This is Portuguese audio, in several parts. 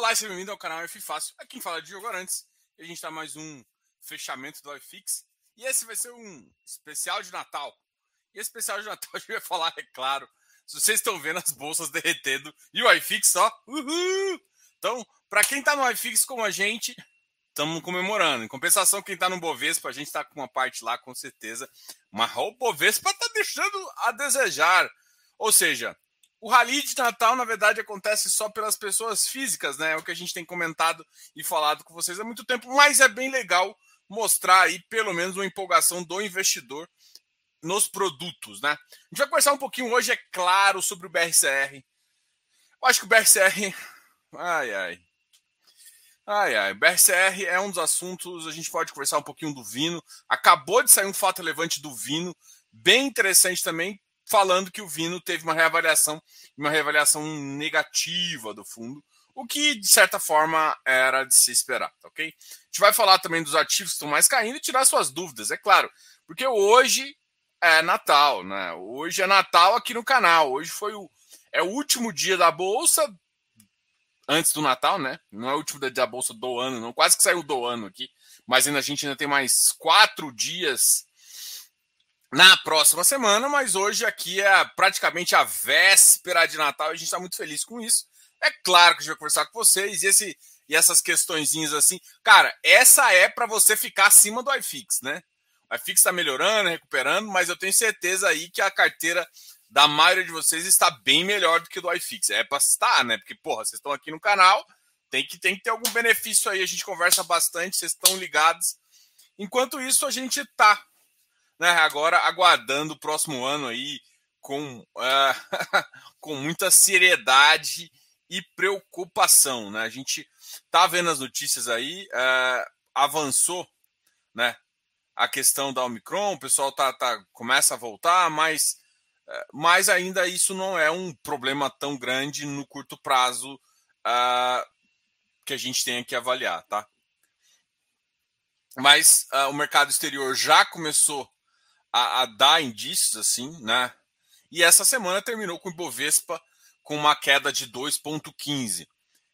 Olá, seja bem-vindo ao canal F Fácil. Aqui quem fala é de jogo antes. A gente está mais um fechamento do iFix. E esse vai ser um especial de Natal. E esse especial de Natal a gente vai falar, é claro, se vocês estão vendo as bolsas derretendo e o iFix só. Uhul! Então, para quem está no iFix como a gente, estamos comemorando. Em compensação, quem está no Bovespa, a gente está com uma parte lá, com certeza. Mas o Bovespa está deixando a desejar. Ou seja, o rally de Natal, na verdade, acontece só pelas pessoas físicas, né? É o que a gente tem comentado e falado com vocês há muito tempo, mas é bem legal mostrar aí pelo menos uma empolgação do investidor nos produtos, né? A gente vai conversar um pouquinho hoje, é claro, sobre o BRCR. Eu acho que o BRCR. Ai, ai. Ai, ai. BRCR é um dos assuntos. A gente pode conversar um pouquinho do Vino. Acabou de sair um fato relevante do Vino, bem interessante também, falando que o Vino teve uma reavaliação, uma reavaliação negativa do fundo, o que de certa forma era de se esperar, tá ok? A gente vai falar também dos ativos que estão mais caindo e tirar suas dúvidas, é claro, porque hoje é Natal, né? Hoje é Natal aqui no canal. Hoje foi o é o último dia da bolsa antes do Natal, né? Não é o último dia da bolsa do ano, não. Quase que saiu do ano aqui, mas ainda a gente ainda tem mais quatro dias na próxima semana, mas hoje aqui é praticamente a véspera de Natal e a gente está muito feliz com isso. É claro que a gente vai conversar com vocês e, esse, e essas questõezinhas assim. Cara, essa é para você ficar acima do iFix, né? O iFix está melhorando, recuperando, mas eu tenho certeza aí que a carteira da maioria de vocês está bem melhor do que do iFix. É para estar, né? Porque, porra, vocês estão aqui no canal, tem que, tem que ter algum benefício aí. A gente conversa bastante, vocês estão ligados. Enquanto isso, a gente tá né, agora aguardando o próximo ano aí com, uh, com muita seriedade e preocupação. Né? A gente tá vendo as notícias aí, uh, avançou né, a questão da Omicron, o pessoal tá, tá, começa a voltar, mas, uh, mas ainda isso não é um problema tão grande no curto prazo que a gente tem que avaliar, tá? Mas o mercado exterior já começou a, a dar indícios assim, né? E essa semana terminou com o Ibovespa com uma queda de 2,15. Uh,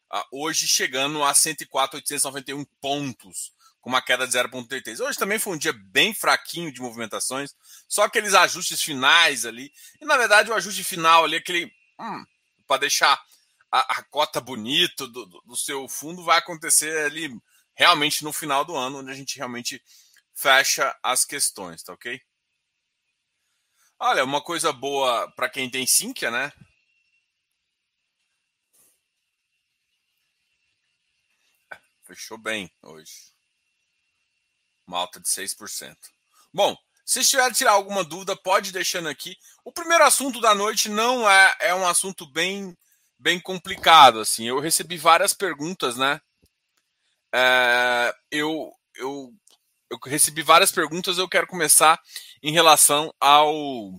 ah, hoje chegando a 104,891 pontos, com uma queda de 0,33. Hoje também foi um dia bem fraquinho de movimentações, só aqueles ajustes finais ali. E na verdade o ajuste final ali, aquele. Hum, para deixar a, a, cota bonita do, do, do seu fundo, vai acontecer ali realmente no final do ano, onde a gente realmente fecha as questões, tá ok? Olha, uma coisa boa para quem tem Sinqia, né? Fechou bem hoje. Uma alta de 6%. Bom, se estiver tirar alguma dúvida, pode deixando aqui. O primeiro assunto da noite não é, é um assunto bem, bem complicado. assim. Eu recebi várias perguntas, né? É, eu, eu eu recebi várias perguntas, eu quero começar em relação ao,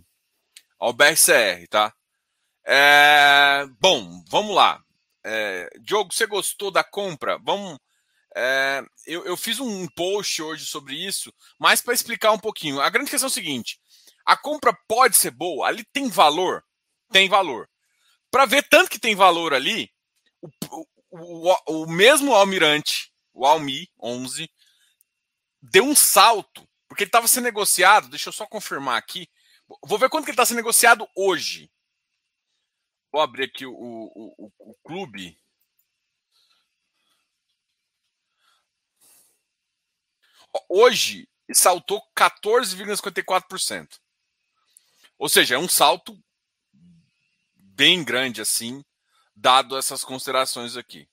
ao BRCR, tá? É, bom, vamos lá. É, Diogo, você gostou da compra? Vamos. É, eu, eu, fiz um post hoje sobre isso, mas para explicar um pouquinho. A grande questão é o seguinte: a compra pode ser boa, ali tem valor? Tem valor. Para ver tanto que tem valor ali, o, o, o, o mesmo almirante, o Almi 11, deu um salto, porque ele estava sendo negociado. Deixa eu só confirmar aqui. Vou ver quanto que ele está sendo negociado hoje. Vou abrir aqui o, o, o, o clube. Hoje saltou 14,54%. Ou seja, é um salto bem grande assim, dado essas considerações aqui.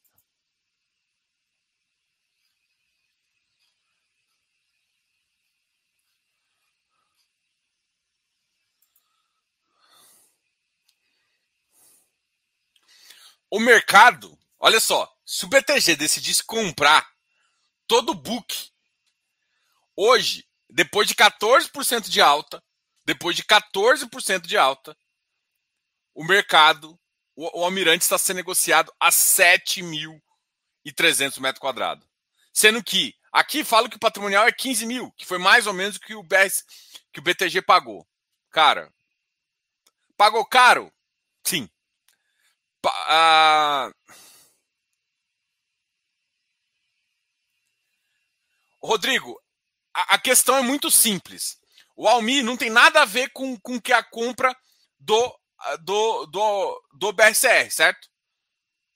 O mercado, olha só, se o BTG decidisse comprar todo o book hoje, depois de 14% de alta, depois de 14% de alta, o mercado, o, o Almirante está sendo negociado a 7.300 metros quadrados. Sendo que aqui falo que o patrimonial é 15 mil, que foi mais ou menos o que o, que o BTG pagou. Cara, pagou caro? Sim. Rodrigo, a, a, questão é muito simples. O Almi não tem nada a ver com, com que a compra do, do, do, do BRCR, certo?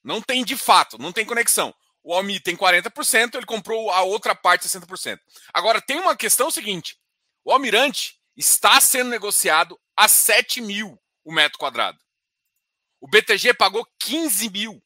Não tem de fato, não tem conexão. O Almi tem 40%, ele comprou a outra parte 60%. Agora, tem uma questão é seguinte: o Almirante está sendo negociado a 7 mil o metro quadrado. O BTG pagou 15 mil.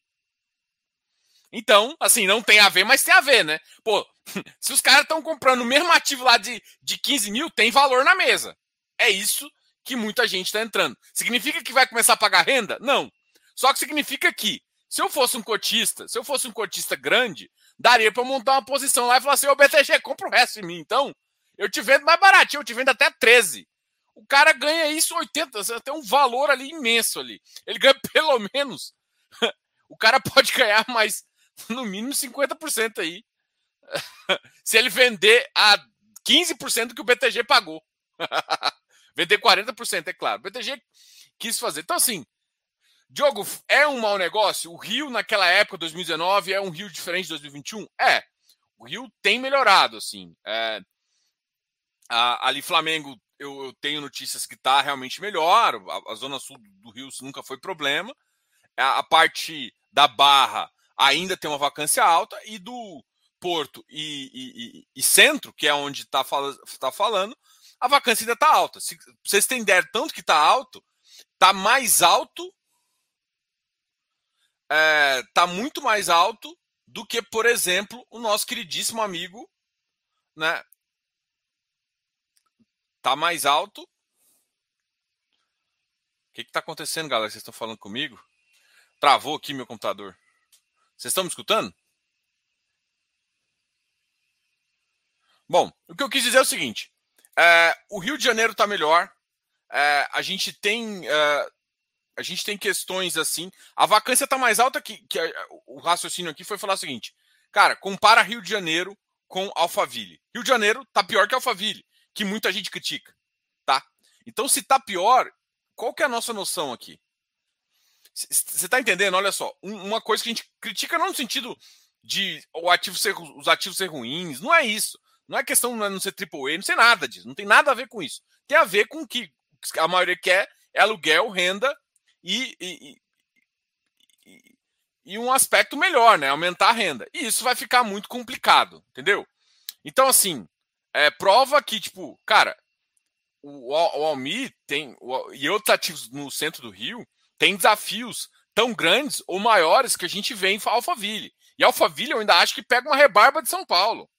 Então, assim, não tem a ver, mas tem a ver, né? Pô, se os caras estão comprando o mesmo ativo lá de, de 15 mil, tem valor na mesa. É isso que muita gente está entrando. Significa que vai começar a pagar renda? Não. Só que significa que se eu fosse um cotista, se eu fosse um cotista grande, daria para montar uma posição lá e falar assim: ô BTG, compra o resto em mim. Então, eu te vendo mais baratinho, eu te vendo até 13. O cara ganha isso 80, tem um valor ali imenso ali. Ele ganha pelo menos. o cara pode ganhar mais, no mínimo 50% aí. se ele vender a 15% que o BTG pagou. vender 40%, é claro. O BTG quis fazer. Então, assim, Diogo, é um mau negócio? O Rio, naquela época, 2019, é um Rio diferente de 2021? É. O Rio tem melhorado, assim. É, ali, Flamengo, eu, eu, tenho notícias que está realmente melhor. A, a, zona sul do Rio nunca foi problema. A, a, parte da Barra ainda tem uma vacância alta. E do Porto e, e, e, e Centro, que é onde está fala, tá falando, a vacância ainda está alta. Se vocês têm ideia tanto que está alto, está mais alto está é, muito mais alto do que, por exemplo, o nosso queridíssimo amigo, né? Tá mais alto. O que está acontecendo, galera? Vocês estão falando comigo? Travou aqui meu computador. Vocês estão me escutando? Bom, o que eu quis dizer é o seguinte: é, o Rio de Janeiro está melhor. É, a gente tem é, a gente tem questões assim. A vacância está mais alta que, que a, o raciocínio aqui foi falar o seguinte: cara, compara Rio de Janeiro com Alphaville. Rio de Janeiro tá pior que Alphaville, que muita gente critica, tá? Então, se tá pior, qual que é a nossa noção aqui? Você tá entendendo? Olha só, uma coisa que a gente critica não no sentido de o ativo ser, os ativos ser ruins, não é isso. Não é questão de não ser AAA, não sei nada disso. Não tem nada a ver com isso. Tem a ver com que a maioria quer é aluguel, renda e, e, e, e um aspecto melhor, né? Aumentar a renda. E isso vai ficar muito complicado, entendeu? Então, assim, é, prova que, tipo, cara, o, o Almi tem, o, e outros ativos no centro do Rio, tem desafios tão grandes ou maiores que a gente vê em Alphaville. E Alphaville eu ainda acho que pega uma rebarba de São Paulo.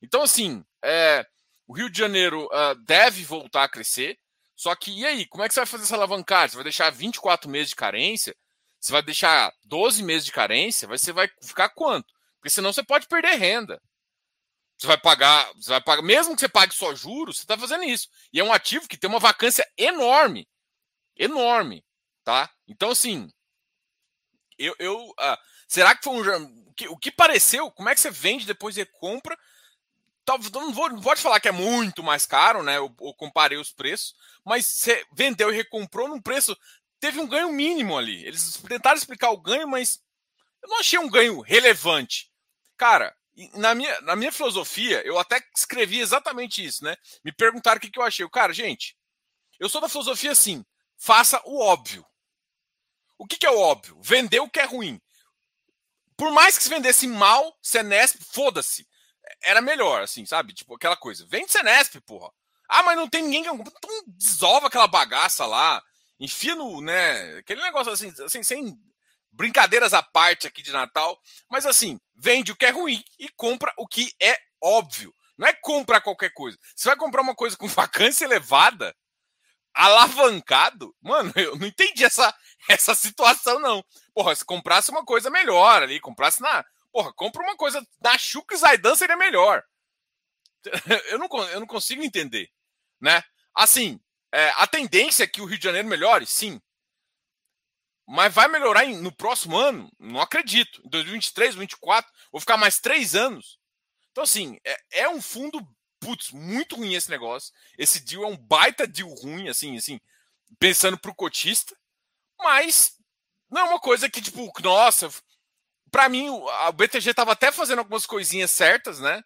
Então, assim, é, o Rio de Janeiro uh, deve voltar a crescer. Só que, e aí, como é que você vai fazer essa alavancagem? Você vai deixar 24 meses de carência? Você vai deixar 12 meses de carência? Você vai ficar quanto? Porque senão você pode perder renda. Você vai pagar, você vai pagar, mesmo que você pague só juros, você está fazendo isso. E é um ativo que tem uma vacância enorme. Enorme. Tá? Então, assim, eu. eu ah, será que foi um. O que, o que pareceu? Como é que você vende depois de compra? não, vou, não pode falar que é muito mais caro, né? Eu, eu comparei os preços, mas você vendeu e recomprou num preço. Teve um ganho mínimo ali. Eles tentaram explicar o ganho, mas eu não achei um ganho relevante. Cara, na minha, na minha filosofia, eu até escrevi exatamente isso, né? Me perguntaram o que, que eu achei. Cara, gente, eu sou da filosofia assim: faça o óbvio. O que, que é o óbvio? Vender o que é ruim. Por mais que se vendesse mal, Senesp, foda-se era melhor, assim, sabe? Tipo, aquela coisa. Vende Senesp, porra. Ah, mas não tem ninguém que. Então dissolve aquela bagaça lá. Enfia no, né? Aquele negócio assim, assim, sem brincadeiras à parte aqui de Natal. Mas assim, vende o que é ruim e compra o que é óbvio. Não é comprar qualquer coisa. Você vai comprar uma coisa com vacância elevada, alavancado. Mano, eu não entendi essa, essa situação, não. Porra, se comprasse uma coisa melhor ali, comprasse na, Porra, compra uma coisa da Chuca e Zaidan seria melhor. Eu não, eu não consigo entender, né? Assim, é, a tendência é que o Rio de Janeiro melhore, sim. Mas vai melhorar no próximo ano? Não acredito. Em 2023, 2024, vou ficar mais três anos. Então, assim, é, é um fundo, putz, muito ruim esse negócio. Esse deal é um baita deal ruim, assim, assim, pensando pro cotista. Mas não é uma coisa que, tipo, nossa, para mim, o BTG estava até fazendo algumas coisinhas certas, né?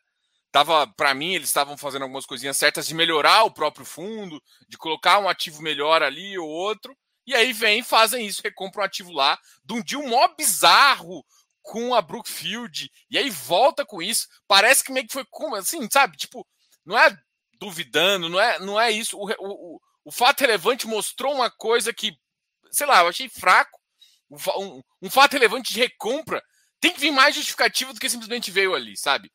tava, para mim, eles estavam fazendo algumas coisinhas certas de melhorar o próprio fundo, de colocar um ativo melhor ali ou outro. E aí vem, fazem isso, recompram um ativo lá, de um deal mó bizarro com a Brookfield, e aí volta com isso. Parece que meio que foi como, assim, sabe? Tipo, não é duvidando, não é, não é isso. O, o, o fato relevante mostrou uma coisa que, sei lá, eu achei fraco. Um, um fato relevante de recompra tem que vir mais justificativo do que simplesmente veio ali, sabe?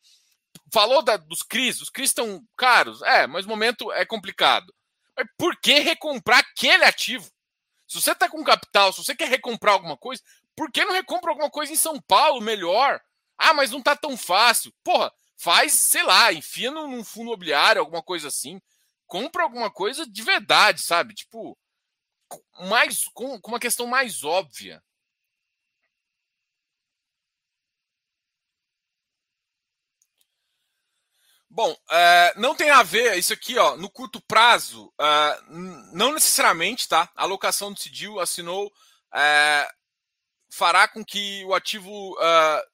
Falou da, dos CRIs, os CRIs estão caros, é, mas o momento é complicado. Mas por que recomprar aquele ativo? Se você está com capital, se você quer recomprar alguma coisa, por que não recompra alguma coisa em São Paulo melhor? Ah, mas não está tão fácil. Porra, faz, sei lá, enfia num, fundo imobiliário, alguma coisa assim. Compra alguma coisa de verdade, sabe? Tipo, mais com, com uma questão mais óbvia. Bom, é, não tem a ver isso aqui, ó, no curto prazo, é, não necessariamente, tá? A alocação do assinou é, fará com que o ativo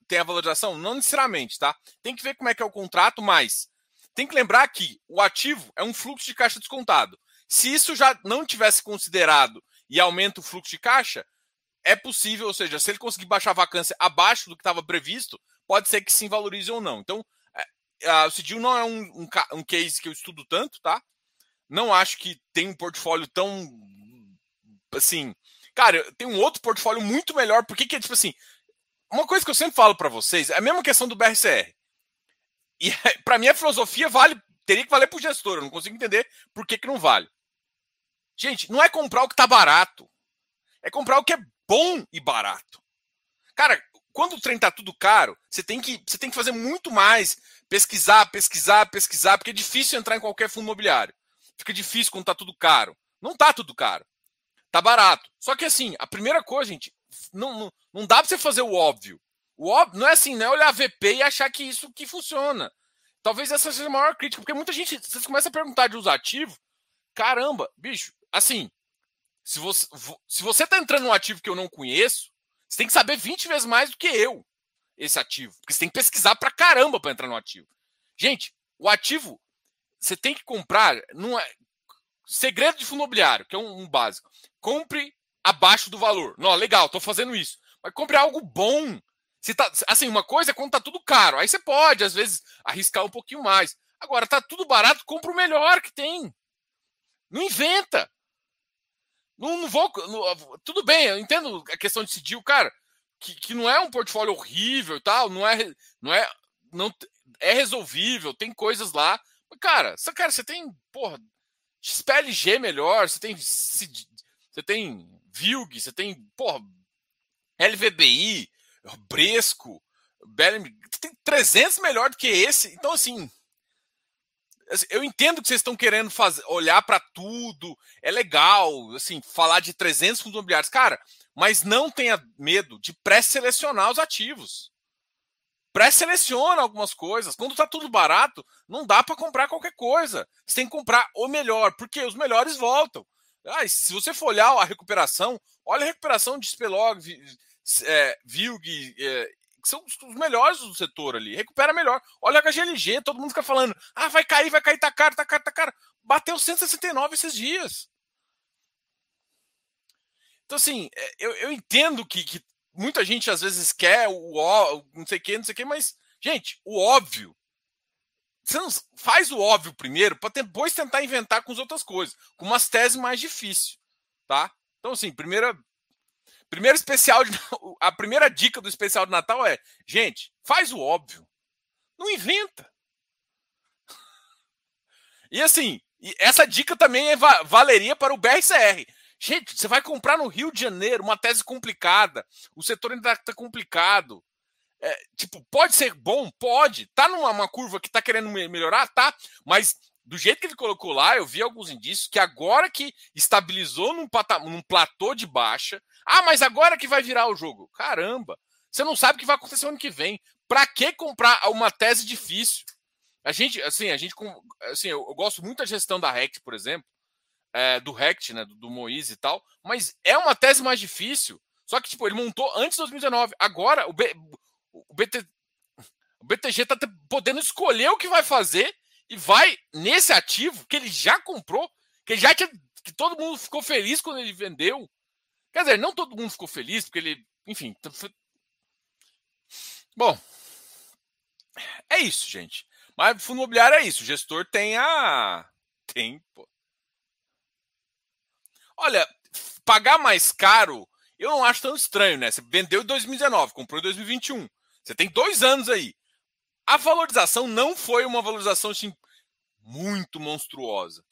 tenha valorização? Não necessariamente, tá? Tem que ver como é que é o contrato, mas tem que lembrar que o ativo é um fluxo de caixa descontado. Se isso já não tivesse considerado e aumenta o fluxo de caixa, é possível, ou seja, se ele conseguir baixar a vacância abaixo do que estava previsto, pode ser que sim valorize ou não. Então, o Cidil não é um, um, um, case que eu estudo tanto, tá? Não acho que tem um portfólio tão. Assim. Cara, tem um outro portfólio muito melhor, porque que é tipo assim. Uma coisa que eu sempre falo para vocês é a mesma questão do BRCR. E para mim a filosofia vale, teria que valer pro gestor. Eu não consigo entender por que, que não vale. Gente, não é comprar o que tá barato. É comprar o que é bom e barato. Cara, quando o trem tá tudo caro, você tem que, você tem que fazer muito mais pesquisar, pesquisar, pesquisar, porque é difícil entrar em qualquer fundo imobiliário. Fica difícil quando tá tudo caro. Não tá tudo caro. Tá barato. Só que assim, a primeira coisa, gente, não, não, não dá para você fazer o óbvio. O óbvio não é assim, não é olhar VP e achar que isso que funciona. Talvez essa seja a maior crítica, porque muita gente, vocês começam a perguntar de uso ativo, caramba, bicho, assim, se você, se você tá entrando num ativo que eu não conheço, você tem que saber 20 vezes mais do que eu esse ativo. Porque você tem que pesquisar pra caramba para entrar no ativo. Gente, o ativo você tem que comprar. É... Segredo de fundo imobiliário, que é um, um básico. Compre abaixo do valor. Não, legal, tô fazendo isso. Mas compre algo bom. Se tá, assim, uma coisa é quando tá tudo caro. Aí você pode, às vezes, arriscar um pouquinho mais. Agora, tá tudo barato, compra o melhor que tem. Não inventa. Não, não vou. Não, tudo bem, eu entendo a questão de decidir, cara que, que não é um portfólio horrível e tal, não é, não é, não é resolvível, tem coisas lá. Mas, cara, você, cara, você tem, porra, XPLG melhor, você tem, você tem Vilg, você tem, porra, LVBI, Bresco, Bellamy, tem 300 melhor do que esse. Então, assim, assim eu entendo que vocês estão querendo fazer, olhar para tudo, é legal, assim, falar de 300 fundos imobiliários. Cara, mas não tenha medo de pré-selecionar os ativos. Pré-seleciona algumas coisas. Quando está tudo barato, não dá para comprar qualquer coisa. Você tem que comprar o melhor, porque os melhores voltam. Ah, se você for olhar a recuperação, olha a recuperação de Spelog, é, Vilg, é, que são os melhores do setor ali. Recupera melhor. Olha a HGLG, todo mundo fica falando: ah, vai cair, vai cair, tá caro, tá caro, tá caro. Bateu 169 esses dias. Então, assim, é, eu, eu entendo que, que muita gente às vezes quer o não sei o que, não sei o que, mas, gente, o óbvio. Você não faz o óbvio primeiro para depois tentar inventar com as outras coisas, com umas teses mais difíceis, tá? Então, assim, primeira, primeiro especial de, a primeira dica do especial de Natal é, gente, faz o óbvio, não inventa. E assim, essa dica também é, valeria para o BRCR. Gente, você vai comprar no Rio de Janeiro uma tese complicada. O setor ainda está complicado. É, tipo, pode ser bom? Pode. Tá numa curva que tá querendo melhorar? Tá. Mas do jeito que ele colocou lá, eu vi alguns indícios que agora que estabilizou num, patamar, num platô de baixa. Ah, mas agora que vai virar o jogo. Caramba! Você não sabe o que vai acontecer ano que vem. Para que comprar uma tese difícil? A gente, assim, a gente, assim, eu, eu gosto muito da gestão da REC, por exemplo é, do Rect, né, do, do Moise e tal, mas é uma tese mais difícil. Só que, tipo, ele montou antes de 2019. Agora, o, B, o, BT, o BTG está podendo escolher o que vai fazer e vai nesse ativo que ele já comprou, que já tinha, que todo mundo ficou feliz quando ele vendeu. Quer dizer, não todo mundo ficou feliz porque ele, enfim. Bom, é isso, gente. Mas fundo imobiliário é isso. O gestor tem a tem, pô. Olha, pagar mais caro, eu não acho tão estranho, né? Você vendeu em 2019, comprou em 2021. Você tem dois anos aí. A valorização não foi uma valorização assim, muito monstruosa.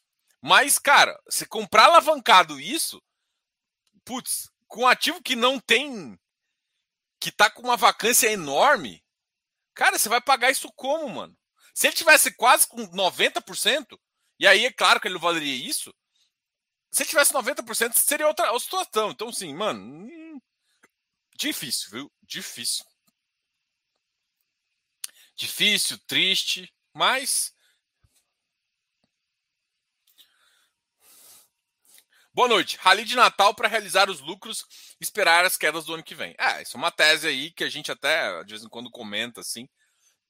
Mas, cara, se comprar alavancado isso, putz, com um ativo que não tem. que tá com uma vacância enorme, cara, você vai pagar isso como, mano? Se ele tivesse quase com 90%, e aí é claro que ele não valeria isso, se tivesse 90%, seria outra, situação. Então, sim, mano, hum, difícil, viu? Difícil. Difícil, triste, mas Boa noite. Rally de Natal para realizar os lucros esperar as quedas do ano que vem. É, isso é uma tese aí que a gente até de vez em quando comenta assim.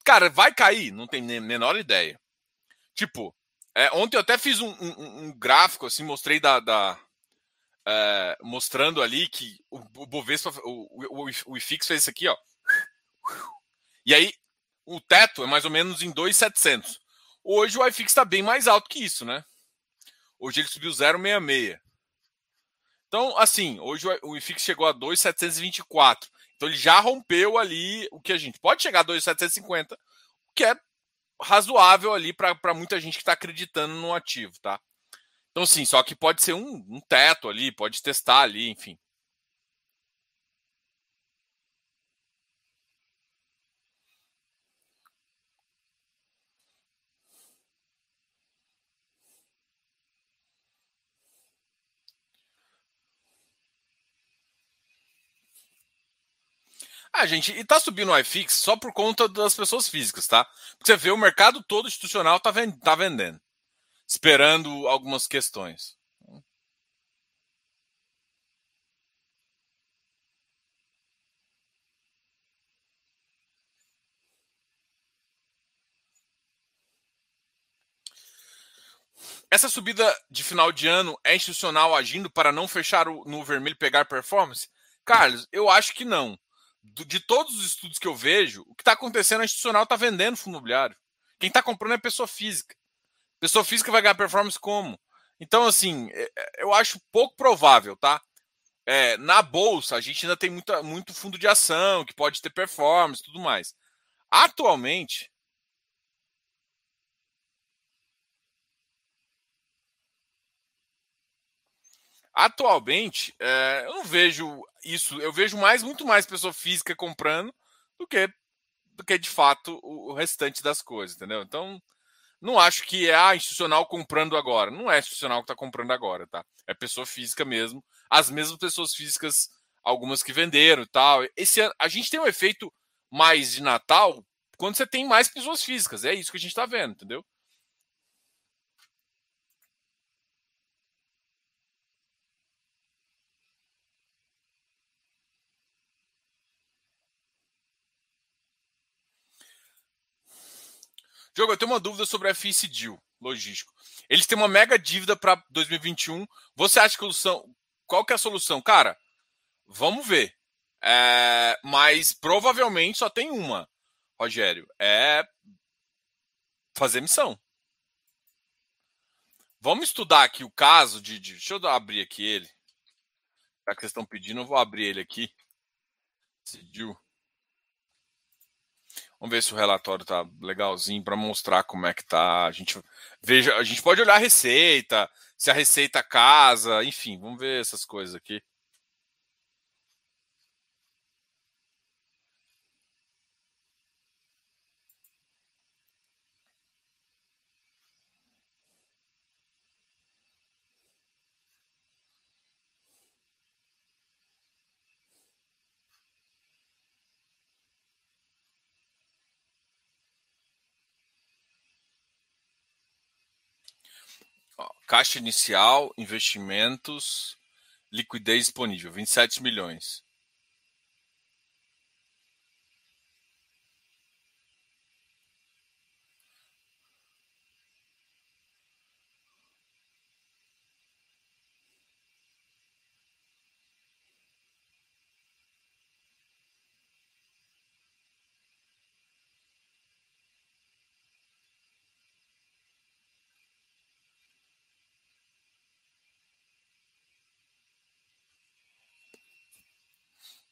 Cara, vai cair? Não tem menor ideia. Tipo, é, ontem eu até fiz um, um, um, gráfico assim, mostrei da, da é, mostrando ali que o, o Bovespa, o, o, o IFIX fez isso aqui, ó. E aí o teto é mais ou menos em 2,700. Hoje o IFIX está bem mais alto que isso, né? Hoje ele subiu 0,66. Então, assim, hoje o IFIX chegou a 2,724. Então ele já rompeu ali o que a gente pode chegar a 2,750, o que é razoável ali para muita gente que está acreditando no ativo, tá? Então, sim, só que pode ser um, um teto ali, pode testar ali, enfim. Ah, gente, e tá subindo o iFix só por conta das pessoas físicas, tá? Porque você vê o mercado todo institucional tá, tá vendendo, esperando algumas questões. Essa subida de final de ano é institucional agindo para não fechar o, no vermelho pegar performance? Carlos, eu acho que não de todos os estudos que eu vejo, o que está acontecendo é institucional está vendendo fundo imobiliário. Quem está comprando é pessoa física. Pessoa física vai ganhar performance como? Então, assim, é, é, eu acho pouco provável, tá? É, na bolsa, a gente ainda tem muita, muito fundo de ação que pode ter performance tudo mais. Atualmente, Atualmente, é, eu não vejo isso. Eu vejo mais, muito mais pessoa física comprando do que, do que de fato o, o restante das coisas, entendeu? Então, não acho que é a institucional comprando agora. Não é institucional que está comprando agora, tá? É pessoa física mesmo. As mesmas pessoas físicas, algumas que venderam tal. Esse a gente tem um efeito mais de Natal quando você tem mais pessoas físicas. É isso que a gente está vendo, entendeu? Diogo, eu tenho uma dúvida sobre a Deal, logístico. Eles têm uma mega dívida para 2021. Você acha que a solução. Qual que é a solução? Cara, vamos ver. É, mas provavelmente só tem uma, Rogério. É fazer missão. Vamos estudar aqui o caso de. de deixa eu abrir aqui ele. Já que vocês estão pedindo, eu vou abrir ele aqui. Decidiu. Vamos ver se o relatório tá legalzinho para mostrar como é que tá. A gente veja, a gente pode olhar a receita, se a receita casa, enfim, vamos ver essas coisas aqui. Caixa inicial, investimentos, liquidez disponível, 27 milhões.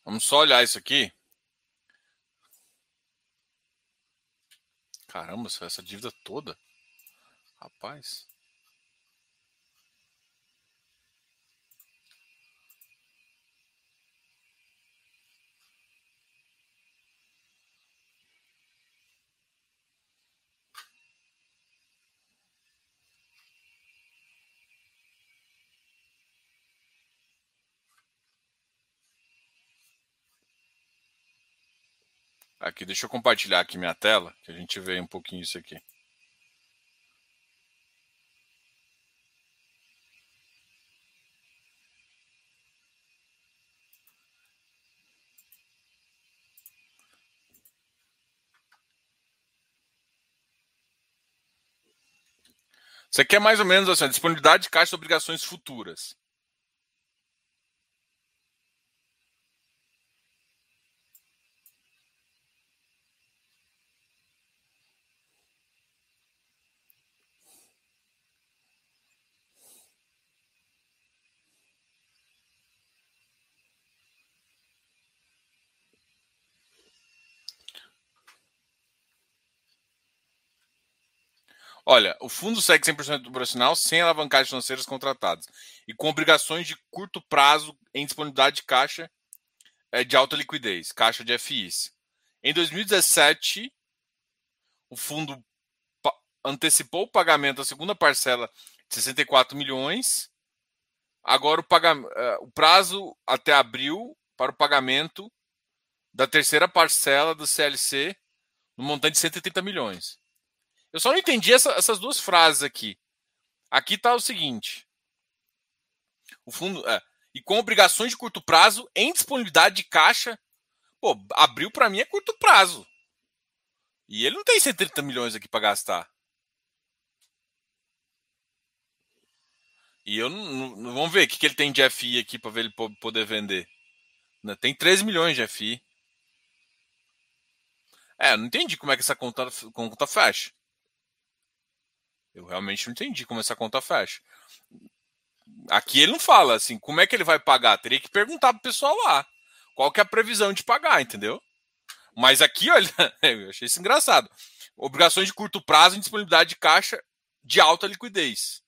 Vamos só olhar isso aqui. Caramba, essa dívida toda. Rapaz. Aqui, deixa eu compartilhar aqui minha tela, que a gente vê um pouquinho isso aqui. Isso aqui é mais ou menos assim, disponibilidade de caixa de obrigações futuras. Olha, o fundo segue 100% operacional sem alavancagens financeiras contratadas e com obrigações de curto prazo em disponibilidade de caixa é, de alta liquidez, caixa de FIs. Em 2017, o fundo antecipou o pagamento da segunda parcela de 64 milhões. Agora o, pagamento, é, o prazo até abril para o pagamento da terceira parcela do CLC no montante de 130 milhões. Eu só não entendi essa, essas duas frases aqui. Aqui está o seguinte: o fundo é, e com obrigações de curto prazo em disponibilidade de caixa. Pô, abriu para mim é curto prazo. E ele não tem 130 milhões aqui para gastar. E eu não, Vamos ver o que, que ele tem de FI aqui para ver ele poder vender. Né, tem 13 milhões de FI. É, eu não entendi como é que essa conta, conta fecha. Eu realmente não entendi como essa conta fecha. Aqui ele não fala assim, como é que ele vai pagar? Teria que perguntar pro pessoal lá. Qual que é a previsão de pagar, entendeu? Mas aqui, olha, eu achei isso engraçado. Obrigações de curto prazo em disponibilidade de caixa de alta liquidez.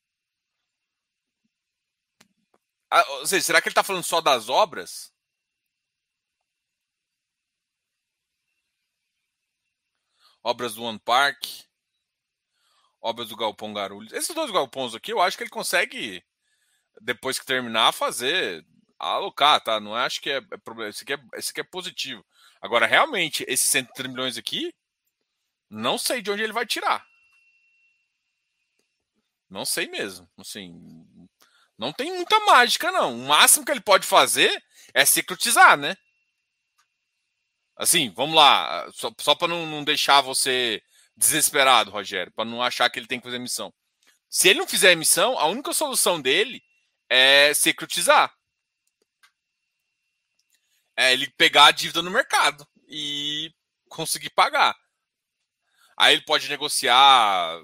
Ah, ou seja, será que ele está falando só das obras? Obras do One Park obras do Galpão Garulhos. Esses dois galpões aqui, eu acho que ele consegue, depois que terminar, fazer, alocar, tá? Não acho que é, é problema. Esse aqui é, aqui é positivo. Agora, realmente, esses 130 milhões aqui, não sei de onde ele vai tirar. Não sei mesmo. Assim, não tem muita mágica, não. O máximo que ele pode fazer é secretizar, né? Assim, vamos lá. Só, só para não, não deixar você desesperado, Rogério, para não achar que ele tem que fazer emissão. Se ele não fizer emissão, a única solução dele é secretizar. É ele pegar a dívida no mercado e conseguir pagar. Aí ele pode negociar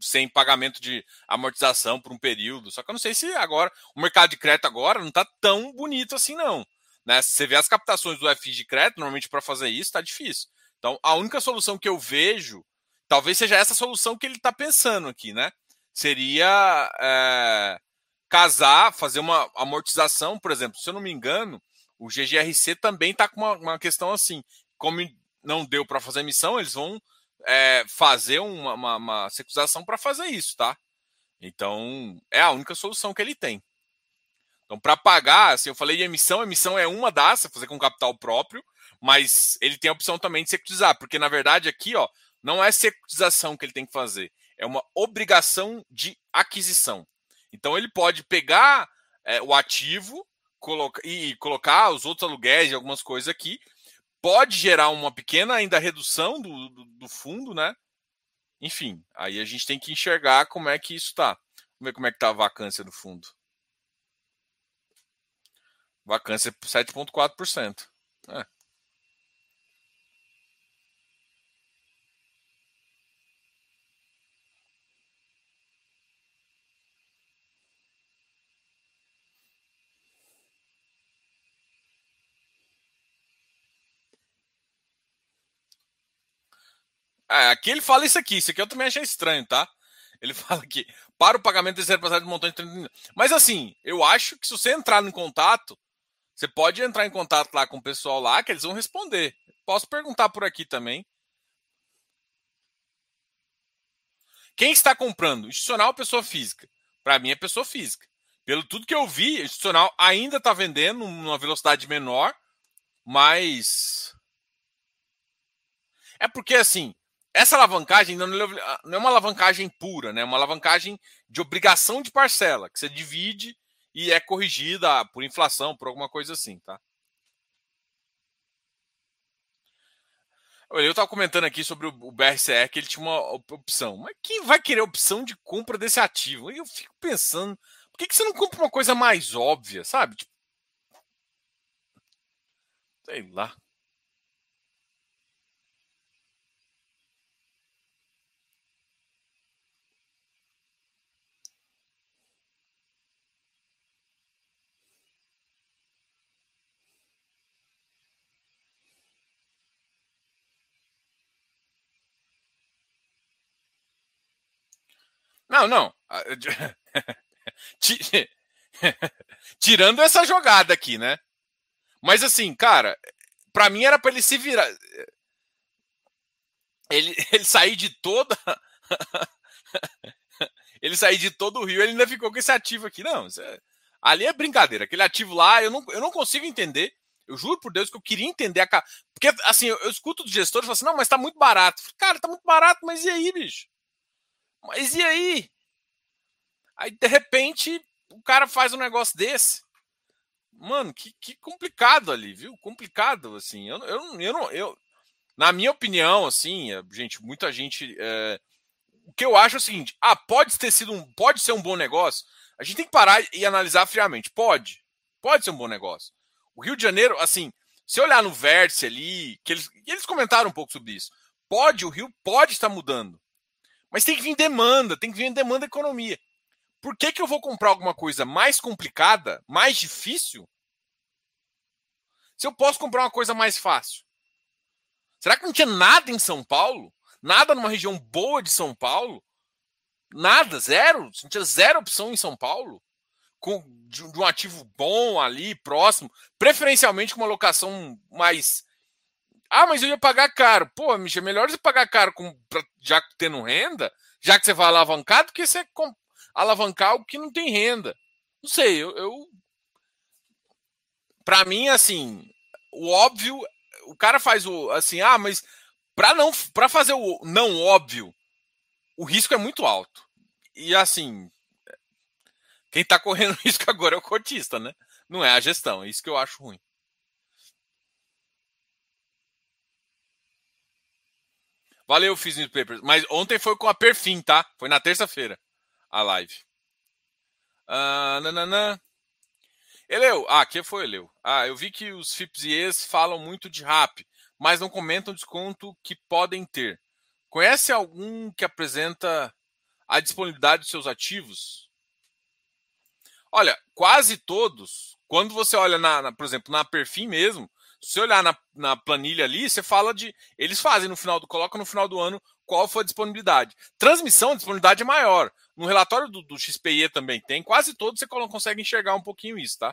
sem pagamento de amortização por um período. Só que eu não sei se agora o mercado de crédito agora não está tão bonito assim não. Né? Se você vê as captações do FI de crédito, normalmente para fazer isso está difícil. Então, a única solução que eu vejo, talvez seja essa solução que ele está pensando aqui, né? Seria é, casar, fazer uma amortização, por exemplo. Se eu não me engano, o GGRC também está com uma, uma, questão assim. Como não deu para fazer emissão, eles vão é, fazer uma, uma, uma para fazer isso, tá? Então, é a única solução que ele tem. Então, para pagar, assim, eu falei de emissão, emissão é uma das, fazer com capital próprio, mas ele tem a opção também de securitizar, porque na verdade aqui, ó, não é securitização que ele tem que fazer, é uma obrigação de aquisição. Então ele pode pegar é, o ativo coloca, e colocar os outros aluguéis e algumas coisas aqui, pode gerar uma pequena ainda redução do, do, do fundo, né? Enfim, aí a gente tem que enxergar como é que isso está. Vamos ver como é que está a vacância do fundo. Vacância 7,4%. É. É, aqui ele fala isso aqui. Isso aqui eu também achei estranho, tá? Ele fala aqui, para o pagamento terceiro passado de montante de 30 Mas assim, eu acho que se você entrar em contato, você pode entrar em contato lá com o pessoal lá, que eles vão responder. Posso perguntar por aqui também. Quem está comprando? Institucional ou pessoa física? Para mim é pessoa física. Pelo tudo que eu vi, institucional ainda está vendendo numa velocidade menor, mas. É porque assim, essa alavancagem não é uma alavancagem pura, né? É uma alavancagem de obrigação de parcela, que você divide e é corrigida por inflação, por alguma coisa assim, tá? Eu estava comentando aqui sobre o BRCE que ele tinha uma opção. Mas quem vai querer opção de compra desse ativo? Eu fico pensando, por que, que você não compra uma coisa mais óbvia, sabe? Tipo, sei lá. Não, não. Tirando essa jogada aqui, né? Mas assim, cara, para mim era para ele se virar. Ele, ele sair de toda. ele sair de todo o Rio, ele ainda ficou com esse ativo aqui. Não, é... ali é brincadeira. Aquele ativo lá, eu não, eu não consigo entender. Eu juro por Deus que eu queria entender a. Porque, assim, eu, eu escuto dos gestores e falo assim: não, mas tá muito barato. Cara, tá muito barato, mas e aí, bicho? Mas e aí? Aí, de repente, o cara faz um negócio desse. Mano, que, que complicado ali, viu? Complicado, assim. Eu, eu, eu não. Eu, na minha opinião, assim, é, gente, muita gente. É, o que eu acho é o seguinte: ah, pode ter sido um. Pode ser um bom negócio. A gente tem que parar e analisar friamente. Pode. Pode ser um bom negócio. O Rio de Janeiro, assim, se olhar no vértice ali, que eles, eles comentaram um pouco sobre isso. Pode, o Rio pode estar mudando. Mas tem que vir demanda, tem que vir demanda da economia. Por que, que eu vou comprar alguma coisa mais complicada, mais difícil, se eu posso comprar uma coisa mais fácil? Será que não tinha nada em São Paulo? Nada numa região boa de São Paulo? Nada, zero? Não tinha zero opção em São Paulo? Com, de, de um ativo bom ali, próximo, preferencialmente com uma locação mais ah, mas eu ia pagar caro. Pô, Michel, é melhor você pagar caro com, já tendo renda, já que você vai alavancar, do que você alavancar algo que não tem renda. Não sei, eu. eu para mim, assim, o óbvio, o cara faz o. Assim, ah, mas para não para fazer o não óbvio, o risco é muito alto. E assim, quem está correndo risco agora é o cotista, né? Não é a gestão. É isso que eu acho ruim. Valeu, Fiz Papers. Mas ontem foi com a Perfim, tá? Foi na terça-feira a live. Ah, nananã. Eleu, ah, que foi Eleu? Ah, eu vi que os FIPS e falam muito de RAP, mas não comentam o desconto que podem ter. Conhece algum que apresenta a disponibilidade dos seus ativos? Olha, quase todos. Quando você olha, na, na por exemplo, na Perfim mesmo, se você olhar na, na planilha ali, você fala de. Eles fazem no final do. Colocam no final do ano qual foi a disponibilidade. Transmissão, a disponibilidade é maior. No relatório do, do XPE também tem. Quase todos você consegue enxergar um pouquinho isso, tá?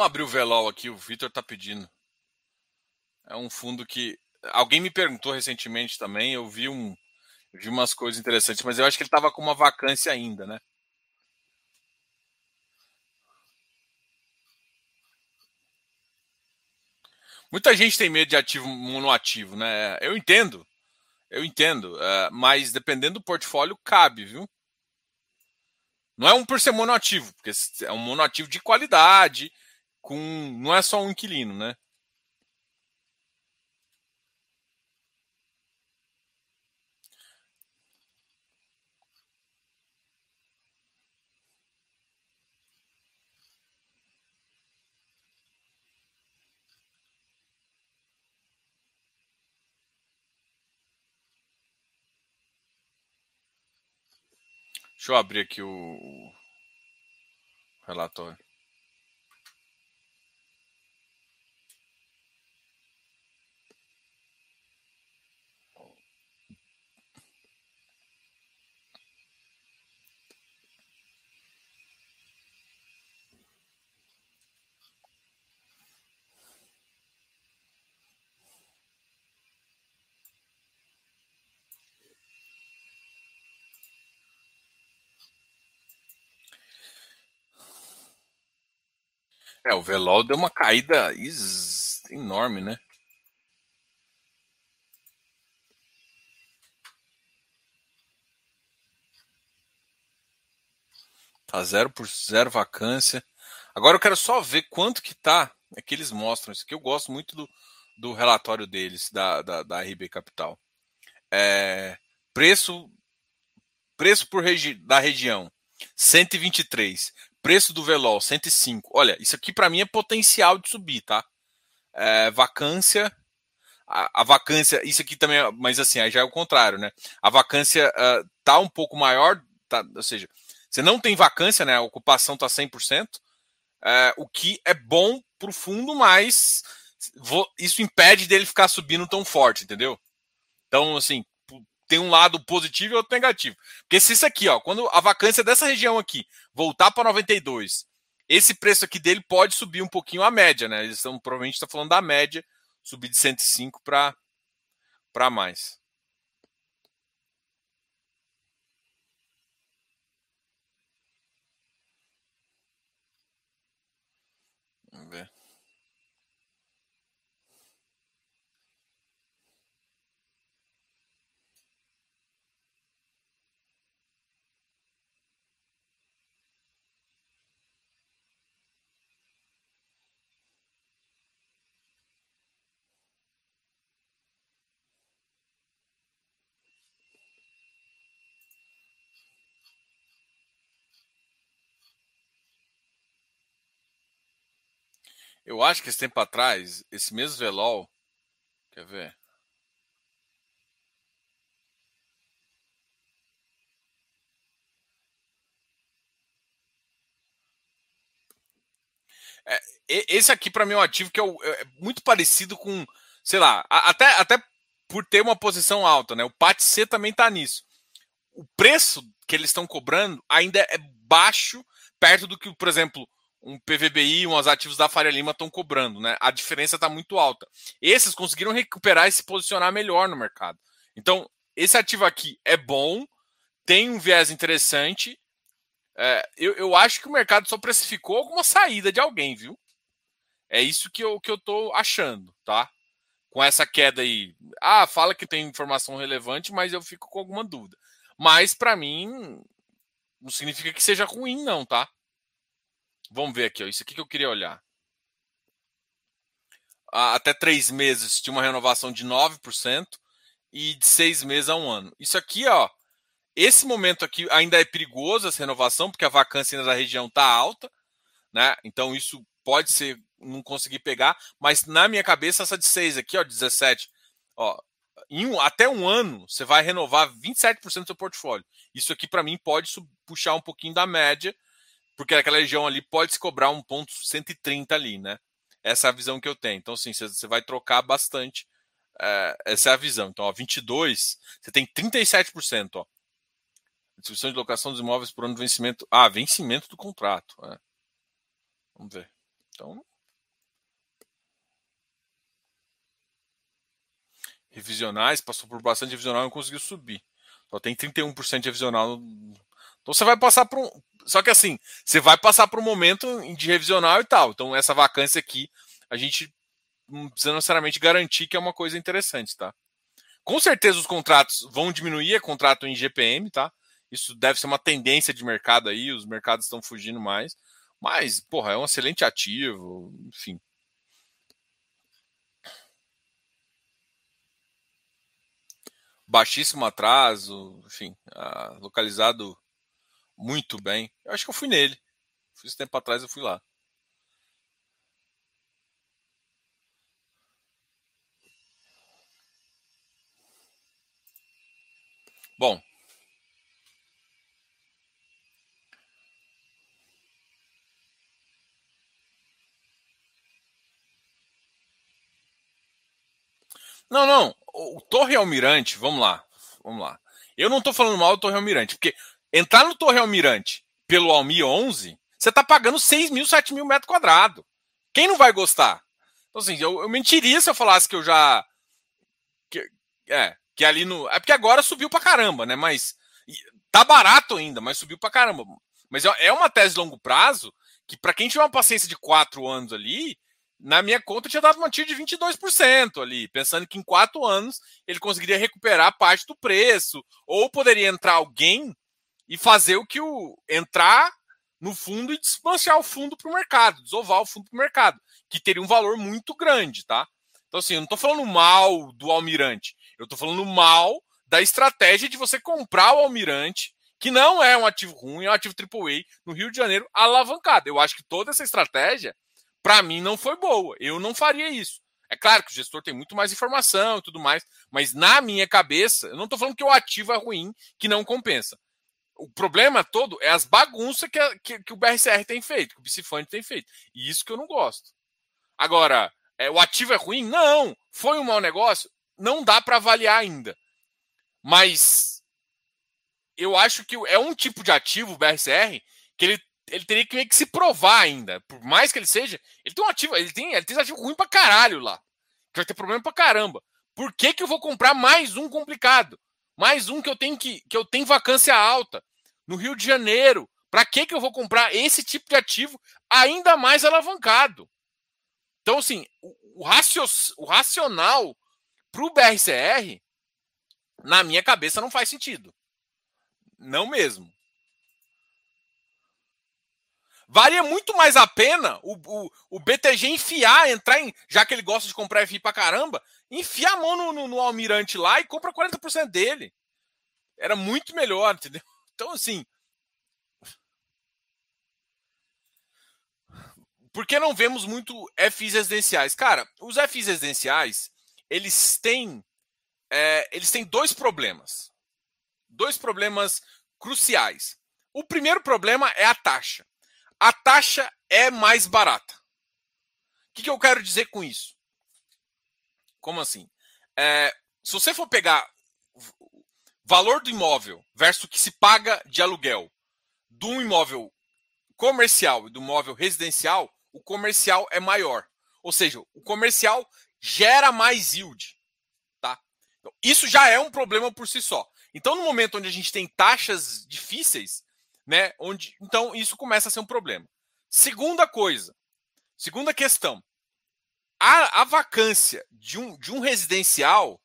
Vamos abrir o velol aqui, o Vitor está pedindo. É um fundo que. Alguém me perguntou recentemente também, eu vi, um, vi umas coisas interessantes, mas eu acho que ele estava com uma vacância ainda, né? Muita gente tem medo de ativo monoativo, né? Eu entendo, eu entendo, é, mas dependendo do portfólio, cabe, viu? Não é um por ser monoativo, porque é um monoativo de qualidade, com. Não é só um inquilino, né? Deixa eu abrir aqui o relatório. É, o Velol deu uma caída enorme, né? Tá zero por zero vacância. Agora eu quero só ver quanto que tá. É que eles mostram isso aqui. Eu gosto muito do, do relatório deles, da, da, da RB Capital. É, preço preço por regi da região 123. Preço do Velol, 105. Olha, isso aqui para mim é potencial de subir, tá? É, vacância. A, a, vacância, isso aqui também, é, mas assim, aí já é o contrário, né? A vacância uh, tá um pouco maior, tá, ou seja, você não tem vacância, né? A ocupação tá 100%, é, o que é bom pro fundo, mas vou, isso impede dele ficar subindo tão forte, entendeu? Então, assim, tem um lado positivo e outro negativo. Porque se isso aqui, ó, quando a vacância dessa região aqui voltar para 92, esse preço aqui dele pode subir um pouquinho a média, né? Eles estão provavelmente está falando da média, subir de 105 para para mais. Vamos ver. Eu acho que esse tempo atrás, esse mesmo Velol. Quer ver? É, esse aqui, para mim, é um ativo que é, é, muito parecido com, sei lá, até, até por ter uma posição alta, né? O PAT-C também está nisso. O preço que eles estão cobrando ainda é baixo, perto do que, por exemplo, um PVBI, uns ativos da Faria Lima estão cobrando, né? A diferença está muito alta. Esses conseguiram recuperar e se posicionar melhor no mercado. Então, esse ativo aqui é bom, tem um viés interessante. É, eu, eu acho que o mercado só precificou alguma saída de alguém, viu? É isso que eu, que eu tô achando, tá? Com essa queda aí. Ah, fala que tem informação relevante, mas eu fico com alguma dúvida. Mas, para mim, não significa que seja ruim, não, tá? Vamos ver aqui, ó. Isso aqui que eu queria olhar. Até três meses tinha uma renovação de 9% e de seis meses a um ano. Isso aqui, ó. Esse momento aqui ainda é perigoso essa renovação, porque a vacância da região está alta, né? Então isso pode ser não conseguir pegar, mas na minha cabeça essa de 6 aqui, ó, 17, ó, em um, até um ano você vai renovar 27% do seu portfólio. Isso aqui para mim pode puxar um pouquinho da média porque aquela região ali pode se cobrar um ponto 130 ali, né? Essa é a visão que eu tenho. Então, assim, você vai trocar bastante. É, essa é a visão. Então, ó, 22, você tem 37%, ó. Distribuição de locação dos imóveis por ano de vencimento. Ah, vencimento do contrato. É. Vamos ver. Então. Revisionais, passou por bastante revisional e não conseguiu subir. Só tem 31% de revisional. Então você vai passar por um, só que assim, você vai passar por um momento de revisional e tal. Então, essa vacância aqui, a gente não precisa necessariamente garantir que é uma coisa interessante, tá? Com certeza os contratos vão diminuir, é contrato em GPM, tá? Isso deve ser uma tendência de mercado aí, os mercados estão fugindo mais. Mas, porra, é um excelente ativo, enfim. Baixíssimo atraso, enfim, ah, localizado muito bem. Eu acho que eu fui nele. Fiz tempo atrás, eu fui lá. Bom, Não, não. O Torre Almirante, vamos lá. Vamos lá. Eu não estou falando mal do Torre Almirante, porque entrar no Torre Almirante pelo Almi 11, você está pagando 6 mil, 7 mil metros quadrados. Quem não vai gostar? Então, assim, eu, eu mentiria se eu falasse que eu já. Que, é, que ali no. É porque agora subiu pra caramba, né? Mas. Tá barato ainda, mas subiu pra caramba. Mas é, é uma tese de longo prazo que, para quem tiver uma paciência de 4 anos ali, na minha conta tinha dado uma tira de 22% ali, pensando que em quatro anos ele conseguiria recuperar parte do preço, ou poderia entrar alguém e fazer o que o entrar no fundo e desmanchar o fundo para o mercado, desovar o fundo para o mercado, que teria um valor muito grande, tá? Então, assim, eu não estou falando mal do almirante, eu estou falando mal da estratégia de você comprar o almirante, que não é um ativo ruim, é um ativo AAA, no Rio de Janeiro, alavancado. Eu acho que toda essa estratégia para mim não foi boa. Eu não faria isso. É claro que o gestor tem muito mais informação e tudo mais, mas na minha cabeça, eu não estou falando que o ativo é ruim, que não compensa. O problema todo é as bagunças que, a, que, que o BRCR tem feito, que o Bicifante tem feito. E isso que eu não gosto. Agora, é, o ativo é ruim? Não. Foi um mau negócio? Não dá para avaliar ainda. Mas eu acho que é um tipo de ativo, o BRCR, que ele ele teria que que se provar ainda. Por mais que ele seja, ele tem um ativo, ele tem, ele tem ativo ruim pra caralho lá. Que vai ter problema pra caramba. Por que, que eu vou comprar mais um complicado? Mais um que eu tenho que, que eu tenho vacância alta no Rio de Janeiro. Para que que eu vou comprar esse tipo de ativo ainda mais alavancado? Então, assim, o, o, racio, o racional para o BRCR, na minha cabeça, não faz sentido. Não mesmo. Valia muito mais a pena o, o, o BTG enfiar, entrar em. Já que ele gosta de comprar FI pra caramba, enfiar a mão no, no, no Almirante lá e compra 40% dele. Era muito melhor, entendeu? Então, assim. Por que não vemos muito FIs residenciais? Cara, os FIs residenciais, eles têm. É, eles têm dois problemas. Dois problemas cruciais. O primeiro problema é a taxa a taxa é mais barata. O que, que eu quero dizer com isso? Como assim? É, se você for pegar valor do imóvel versus o que se paga de aluguel do imóvel comercial e do imóvel residencial, o comercial é maior. Ou seja, o comercial gera mais yield. Tá? Então, isso já é um problema por si só. Então, no momento onde a gente tem taxas difíceis, né? Onde, então, isso começa a ser um problema. Segunda coisa, segunda questão. A, a vacância de um, de um residencial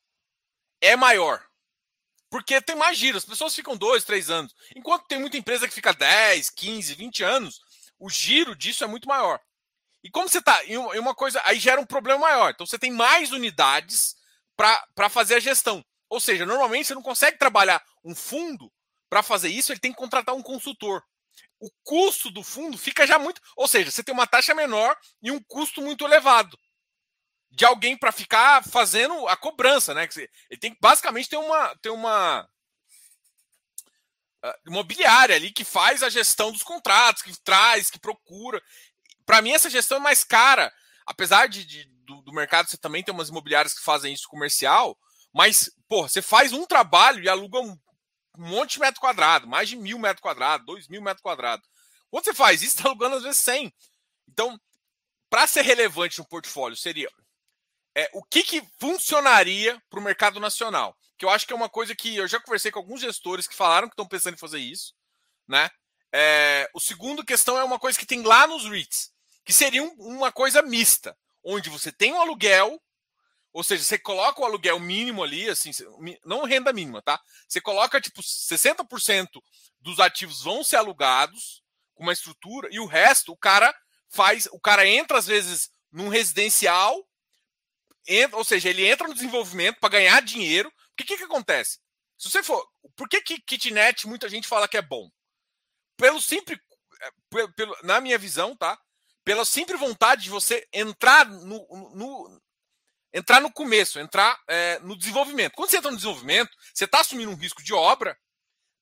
é maior. Porque tem mais giro, as pessoas ficam dois, três anos. Enquanto tem muita empresa que fica 10, 15, 20 anos, o giro disso é muito maior. E como você está em uma coisa, aí gera um problema maior. Então você tem mais unidades para fazer a gestão. Ou seja, normalmente você não consegue trabalhar um fundo para fazer isso, ele tem que contratar um consultor. O custo do fundo fica já muito. Ou seja, você tem uma taxa menor e um custo muito elevado de alguém para ficar fazendo a cobrança, né? Ele tem que basicamente ter uma, ter uma uh, imobiliária ali que faz a gestão dos contratos, que traz, que procura. Para mim, essa gestão é mais cara. Apesar de, de do, do, mercado, você também tem umas imobiliárias que fazem isso comercial, mas, pô, você faz um trabalho e aluga um um monte de metro quadrado, mais de mil metros quadrados, dois mil metros quadrados. Quando você faz isso, está alugando às vezes 100. Então, para ser relevante no portfólio, seria é, o que, que funcionaria para o mercado nacional? Que eu acho que é uma coisa que eu já conversei com alguns gestores que falaram que estão pensando em fazer isso. Né? É, o segundo questão é uma coisa que tem lá nos REITs, que seria um, uma coisa mista, onde você tem um aluguel ou seja, você coloca o aluguel mínimo ali, assim, não renda mínima, tá? Você coloca, tipo, 60% dos ativos vão ser alugados com uma estrutura, e o resto, o cara faz, o cara entra às vezes num residencial, entra, ou seja, ele entra no desenvolvimento para ganhar dinheiro. O que, que, acontece? Se você for. Por que, que kitnet muita gente fala que é bom? Pelo simples. É, pelo, na minha visão, tá? Pela simples vontade de você entrar no, no entrar no começo, entrar é, no desenvolvimento. Quando você entra no desenvolvimento, você está assumindo um risco de obra,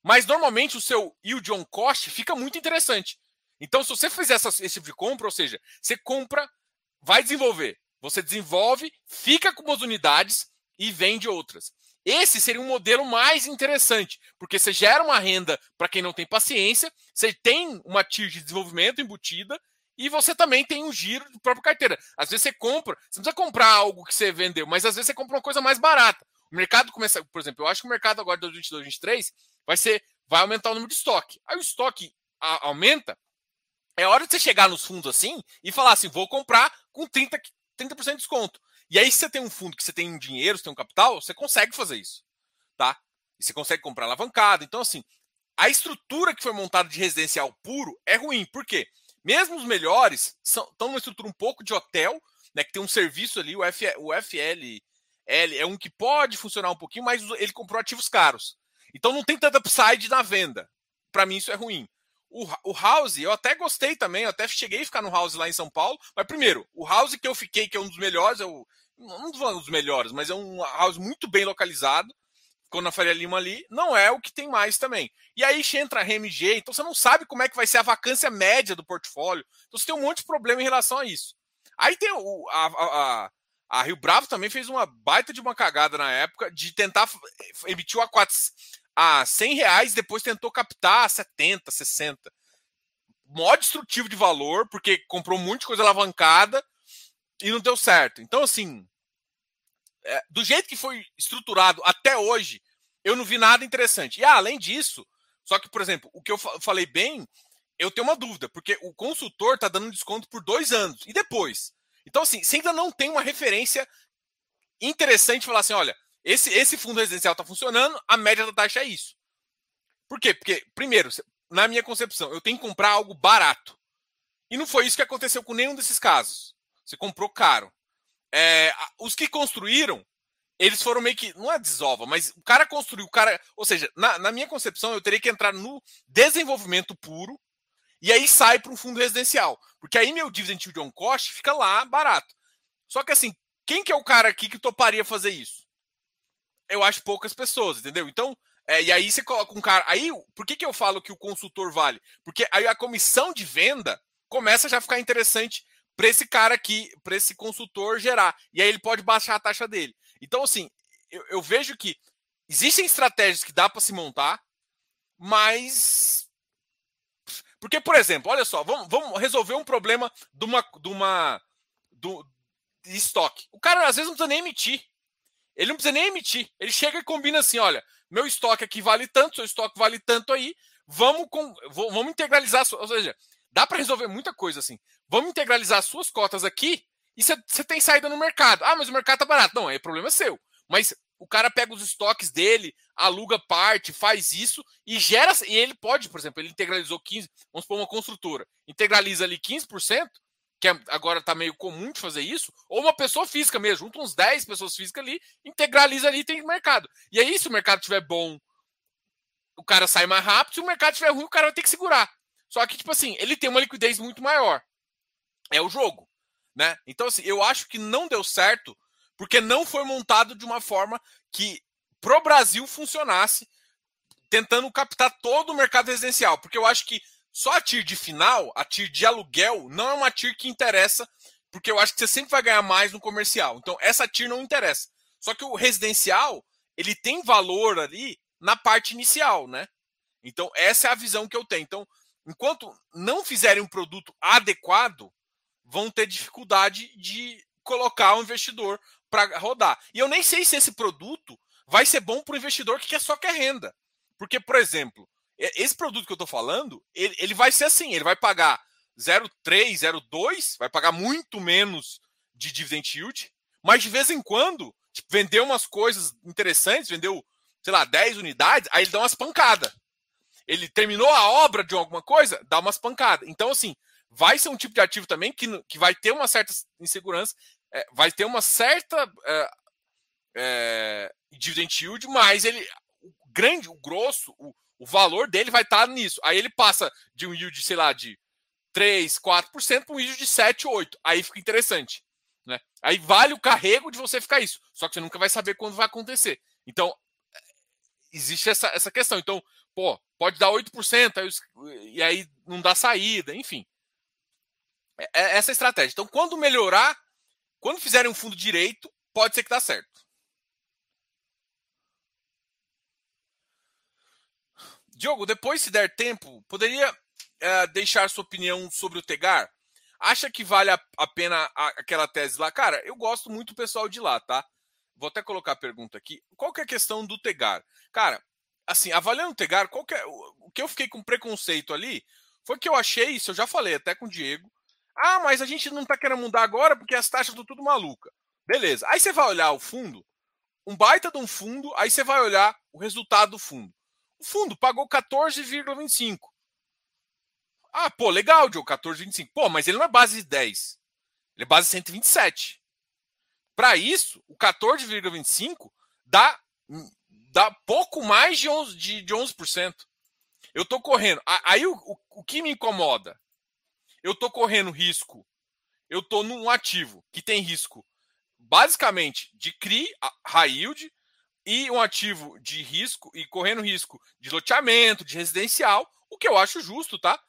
mas normalmente o seu yield on cost fica muito interessante. Então, se você fizer essa, esse tipo de compra, ou seja, você compra, vai desenvolver, você desenvolve, fica com umas unidades e vende outras. Esse seria um modelo mais interessante, porque você gera uma renda para quem não tem paciência, você tem uma TIR de desenvolvimento embutida e você também tem um giro de própria carteira. Às vezes você compra, você não precisa comprar algo que você vendeu, mas às vezes você compra uma coisa mais barata. O mercado começa, por exemplo, eu acho que o mercado agora de 2022, 2023 vai ser, vai aumentar o número de estoque. Aí o estoque a, aumenta, é hora de você chegar nos fundos assim e falar assim, vou comprar com 30, 30% de desconto. E aí, se você tem um fundo que você tem um dinheiro, você tem um capital, você consegue fazer isso. Tá? E você consegue comprar alavancado. Então, assim, a estrutura que foi montada de residencial puro é ruim. Por quê? Mesmo os melhores são, estão numa estrutura um pouco de hotel, né? Que tem um serviço ali, o, o FL é um que pode funcionar um pouquinho, mas ele comprou ativos caros. Então não tem tanta upside na venda. Para mim, isso é ruim. O, o House, eu até gostei também, eu até cheguei a ficar no House lá em São Paulo. Mas primeiro, o House que eu fiquei, que é um dos melhores, eu, não um dos melhores, mas é um House muito bem localizado. Ficou na Faria Lima ali, não é o que tem mais também. E aí entra a RMG, então você não sabe como é que vai ser a vacância média do portfólio. Então você tem um monte de problema em relação a isso. Aí tem o, a, a, a Rio Bravo também fez uma baita de uma cagada na época de tentar emitiu a, 4, a 100 reais, depois tentou captar a 70, 60. Mó destrutivo de valor, porque comprou de coisa alavancada e não deu certo. Então, assim, do jeito que foi estruturado até hoje, eu não vi nada interessante. E ah, além disso, só que, por exemplo, o que eu falei bem, eu tenho uma dúvida, porque o consultor está dando desconto por dois anos. E depois? Então, assim, você ainda não tem uma referência interessante falar assim: olha, esse, esse fundo residencial está funcionando, a média da taxa é isso. Por quê? Porque, primeiro, na minha concepção, eu tenho que comprar algo barato. E não foi isso que aconteceu com nenhum desses casos. Você comprou caro. É, os que construíram, eles foram meio que. Não é desova, mas o cara construiu, o cara. Ou seja, na, na minha concepção, eu teria que entrar no desenvolvimento puro e aí sai para um fundo residencial. Porque aí meu dividend yield on cost fica lá barato. Só que assim, quem que é o cara aqui que toparia fazer isso? Eu acho poucas pessoas, entendeu? Então, é, e aí você coloca um cara. Aí, por que, que eu falo que o consultor vale? Porque aí a comissão de venda começa a já ficar interessante para esse cara aqui, para esse consultor gerar. E aí ele pode baixar a taxa dele. Então, assim, eu, eu vejo que existem estratégias que dá para se montar, mas. Porque, por exemplo, olha só, vamos, vamos resolver um problema de uma. De uma do, de estoque. O cara às vezes não precisa nem emitir. Ele não precisa nem emitir. Ele chega e combina assim: olha, meu estoque aqui vale tanto, seu estoque vale tanto aí. Vamos, com, vamos integralizar. Ou seja, dá para resolver muita coisa assim. Vamos integralizar suas cotas aqui e você tem saída no mercado. Ah, mas o mercado tá barato. Não, é problema seu. Mas o cara pega os estoques dele, aluga parte, faz isso e gera. E ele pode, por exemplo, ele integralizou 15%, vamos supor uma construtora, integraliza ali 15%, que é, agora está meio comum de fazer isso, ou uma pessoa física mesmo, junta uns 10 pessoas físicas ali, integraliza ali e tem mercado. E aí, se o mercado estiver bom, o cara sai mais rápido, se o mercado estiver ruim, o cara vai ter que segurar. Só que, tipo assim, ele tem uma liquidez muito maior é o jogo, né? Então assim, eu acho que não deu certo porque não foi montado de uma forma que pro Brasil funcionasse, tentando captar todo o mercado residencial, porque eu acho que só a TIR de final, a TIR de aluguel, não é uma TIR que interessa, porque eu acho que você sempre vai ganhar mais no comercial. Então essa TIR não interessa. Só que o residencial, ele tem valor ali na parte inicial, né? Então essa é a visão que eu tenho. Então, enquanto não fizerem um produto adequado, vão ter dificuldade de colocar o investidor para rodar. E eu nem sei se esse produto vai ser bom para o investidor que só quer renda. Porque, por exemplo, esse produto que eu estou falando, ele, ele vai ser assim, ele vai pagar 0,3, 0,2, vai pagar muito menos de dividend yield, mas de vez em quando, tipo, vendeu umas coisas interessantes, vendeu, sei lá, 10 unidades, aí ele dá umas pancadas. Ele terminou a obra de alguma coisa, dá umas pancadas. Então, assim, vai ser um tipo de ativo também que, que vai ter uma certa insegurança, é, vai ter uma certa é, é, dividend yield, mas ele, o grande, o grosso, o, o valor dele vai estar nisso. Aí ele passa de um yield, sei lá, de 3, 4% para um yield de 7, 8. Aí fica interessante. Né? Aí vale o carrego de você ficar isso. Só que você nunca vai saber quando vai acontecer. Então, existe essa, essa questão. Então, pô, pode dar 8%, aí, e aí não dá saída, enfim. É, é essa estratégia. Então, quando melhorar, quando fizerem um fundo direito, pode ser que dá certo. Diogo, depois, se der tempo, poderia é, deixar sua opinião sobre o Tegar? Acha que vale a, a pena a, aquela tese lá? Cara, eu gosto muito do pessoal de lá, tá? Vou até colocar a pergunta aqui. Qual que é a questão do Tegar? Cara, assim, avaliando o Tegar, qual que é, o que eu fiquei com preconceito ali foi que eu achei isso, eu já falei até com o Diego. Ah, mas a gente não tá querendo mudar agora porque as taxas estão tudo maluca. Beleza. Aí você vai olhar o fundo, um baita de um fundo, aí você vai olhar o resultado do fundo. O fundo pagou 14,25. Ah, pô, legal, Joe, 14,25. Pô, mas ele não é base de 10. Ele é base de 127. Para isso, o 14,25 dá, dá pouco mais de 11%. De, de 11%. Eu estou correndo. Aí o, o, o, que me incomoda? Eu estou correndo risco. Eu estou num ativo que tem risco basicamente de CRI, high yield, e um ativo de risco e correndo risco de loteamento, de residencial, o que eu acho justo, tá?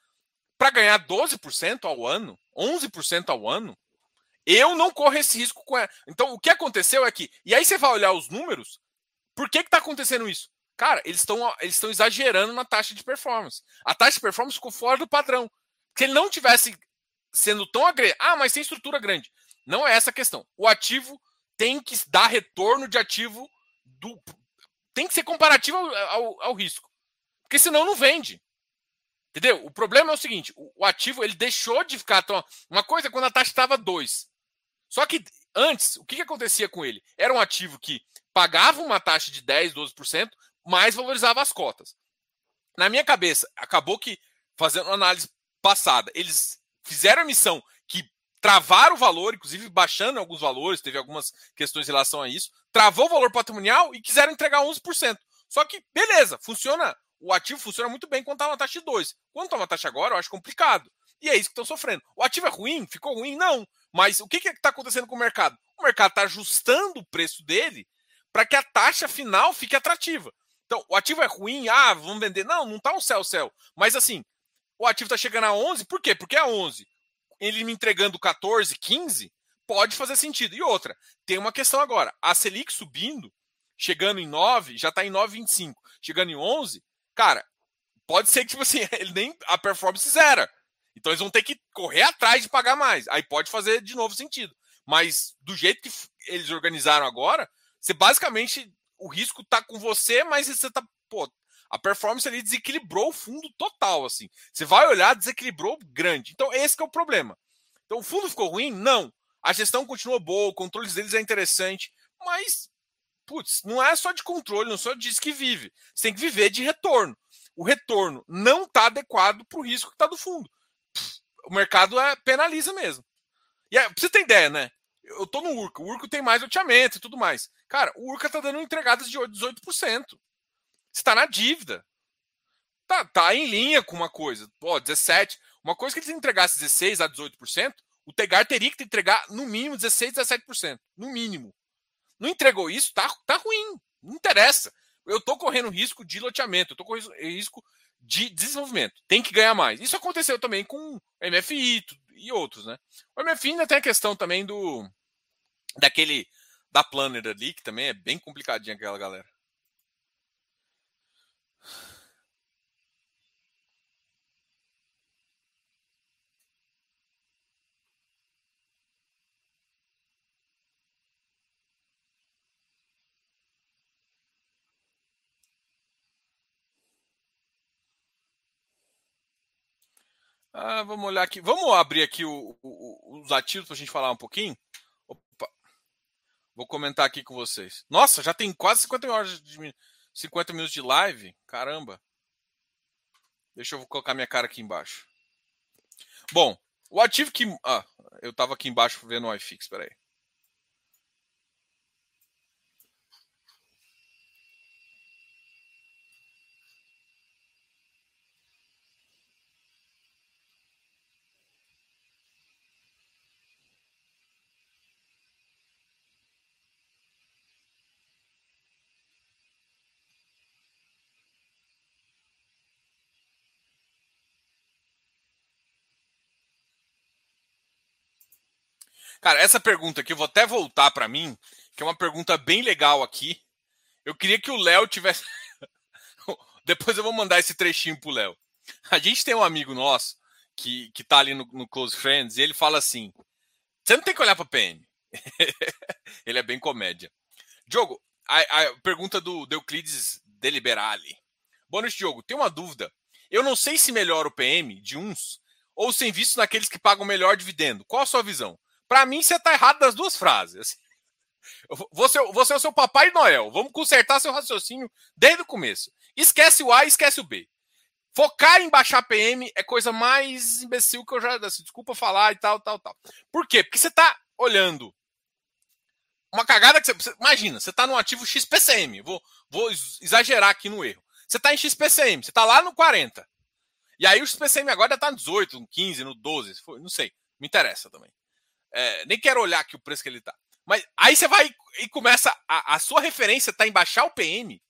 Para ganhar 12% ao ano, 11% ao ano, eu não corro esse risco com. Então, o que aconteceu é que. E aí você vai olhar os números. Por que está acontecendo isso? Cara, eles estão eles exagerando na taxa de performance. A taxa de performance ficou fora do padrão. Se ele não tivesse sendo tão agressivo. Ah, mas tem estrutura grande. Não é essa a questão. O ativo tem que dar retorno de ativo do. Tem que ser comparativo ao, ao, ao risco. Porque senão não vende. Entendeu? O problema é o seguinte: o, o ativo ele deixou de ficar tão. Uma coisa é quando a taxa estava 2. Só que antes, o que, que acontecia com ele? Era um ativo que pagava uma taxa de 10, 12%, mas valorizava as cotas. Na minha cabeça, acabou que, fazendo uma análise passada, eles fizeram a missão que travaram o valor, inclusive baixando alguns valores, teve algumas questões em relação a isso, travou o valor patrimonial e quiseram entregar 11%. Só que, beleza, funciona. O ativo funciona muito bem quando está uma taxa de 2. Quando está uma taxa agora, eu acho complicado. E é isso que estão sofrendo. O ativo é ruim? Ficou ruim? Não. Mas o que está acontecendo com o mercado? O mercado está ajustando o preço dele para que a taxa final fique atrativa. Então, o ativo é ruim, ah, vamos vender. Não, não está um céu-céu. Mas assim, o ativo está chegando a 11, por quê? Porque a 11, ele me entregando 14, 15, pode fazer sentido. E outra, tem uma questão agora. A Selic subindo, chegando em 9, já está em 9,25, chegando em 11, cara, pode ser que, tipo assim, ele nem a performance zera. Então eles vão ter que correr atrás de pagar mais. Aí pode fazer de novo sentido. Mas do jeito que eles organizaram agora, você basicamente o risco tá com você, mas você tá, pô, a performance ali desequilibrou o fundo total, assim. Você vai olhar, desequilibrou grande. Então esse é o problema. Então o fundo ficou ruim? Não. A gestão continuou boa, o controle deles é interessante, mas putz, não é só de controle, não só disso que vive. Você tem que viver de retorno. O retorno não está adequado para o risco que está do fundo o mercado é, penaliza mesmo. E é, você ter ideia, né? Eu tô no Urca. O Urca tem mais loteamento e tudo mais. Cara, o Urca tá dando entregadas de 18%. Você tá na dívida. Tá, tá em linha com uma coisa. Pô, 17%. Uma coisa que ele entregasse 16% a 18%, o Tegar teria que entregar no mínimo 16%, 17%. No mínimo. Não entregou isso, tá, tá ruim. Não interessa. Eu tô correndo risco de loteamento, eu tô correndo risco de desenvolvimento. Tem que ganhar mais. Isso aconteceu também com MFI e outros, né? O MFI ainda tem a questão também do daquele da planner ali, que também é bem complicadinha aquela galera. Ah, vamos olhar aqui. Vamos abrir aqui o, o, os ativos para a gente falar um pouquinho. Opa. Vou comentar aqui com vocês. Nossa, já tem quase 50 horas de 50 minutos de live. Caramba. Deixa eu colocar minha cara aqui embaixo. Bom, o ativo que. Ah, eu estava aqui embaixo vendo o iFix, peraí. Cara, essa pergunta aqui, eu vou até voltar para mim, que é uma pergunta bem legal aqui. Eu queria que o Léo tivesse. Depois eu vou mandar esse trechinho pro Léo. A gente tem um amigo nosso que, que tá ali no, no Close Friends e ele fala assim: você não tem que olhar para PM. ele é bem comédia. Diogo, a, a pergunta do Euclides Deliberale. Boa noite, Diogo. Tem uma dúvida. Eu não sei se melhora o PM de uns ou sem visto naqueles que pagam melhor dividendo. Qual a sua visão? Para mim, você tá errado das duas frases. Você, você é o seu Papai Noel. Vamos consertar seu raciocínio desde o começo. Esquece o A esquece o B. Focar em baixar PM é coisa mais imbecil que eu já. Assim, desculpa falar e tal, tal, tal. Por quê? Porque você tá olhando uma cagada que você. Imagina, você tá no ativo XPCM. Vou, vou exagerar aqui no erro. Você tá em XPCM, você tá lá no 40. E aí o XPCM agora tá no 18, no 15, no 12, não sei. Me interessa também. É, nem quero olhar aqui o preço que ele tá. Mas aí você vai e começa. A, a sua referência tá em baixar o PM.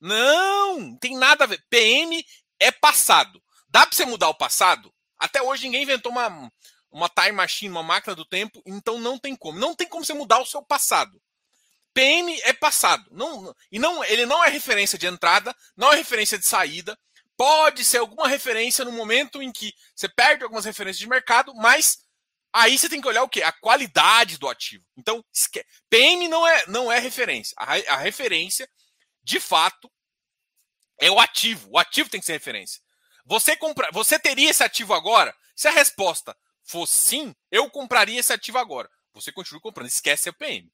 Não, tem nada a ver. PM é passado. Dá para você mudar o passado? Até hoje ninguém inventou uma, uma time machine, uma máquina do tempo, então não tem como. Não tem como você mudar o seu passado. PM é passado. Não, e não, ele não é referência de entrada, não é referência de saída. Pode ser alguma referência no momento em que você perde algumas referências de mercado, mas Aí você tem que olhar o quê? A qualidade do ativo. Então, PM não é, não é referência. A, a referência, de fato, é o ativo. O ativo tem que ser referência. Você, compra, você teria esse ativo agora? Se a resposta for sim, eu compraria esse ativo agora. Você continua comprando. Esquece a PM.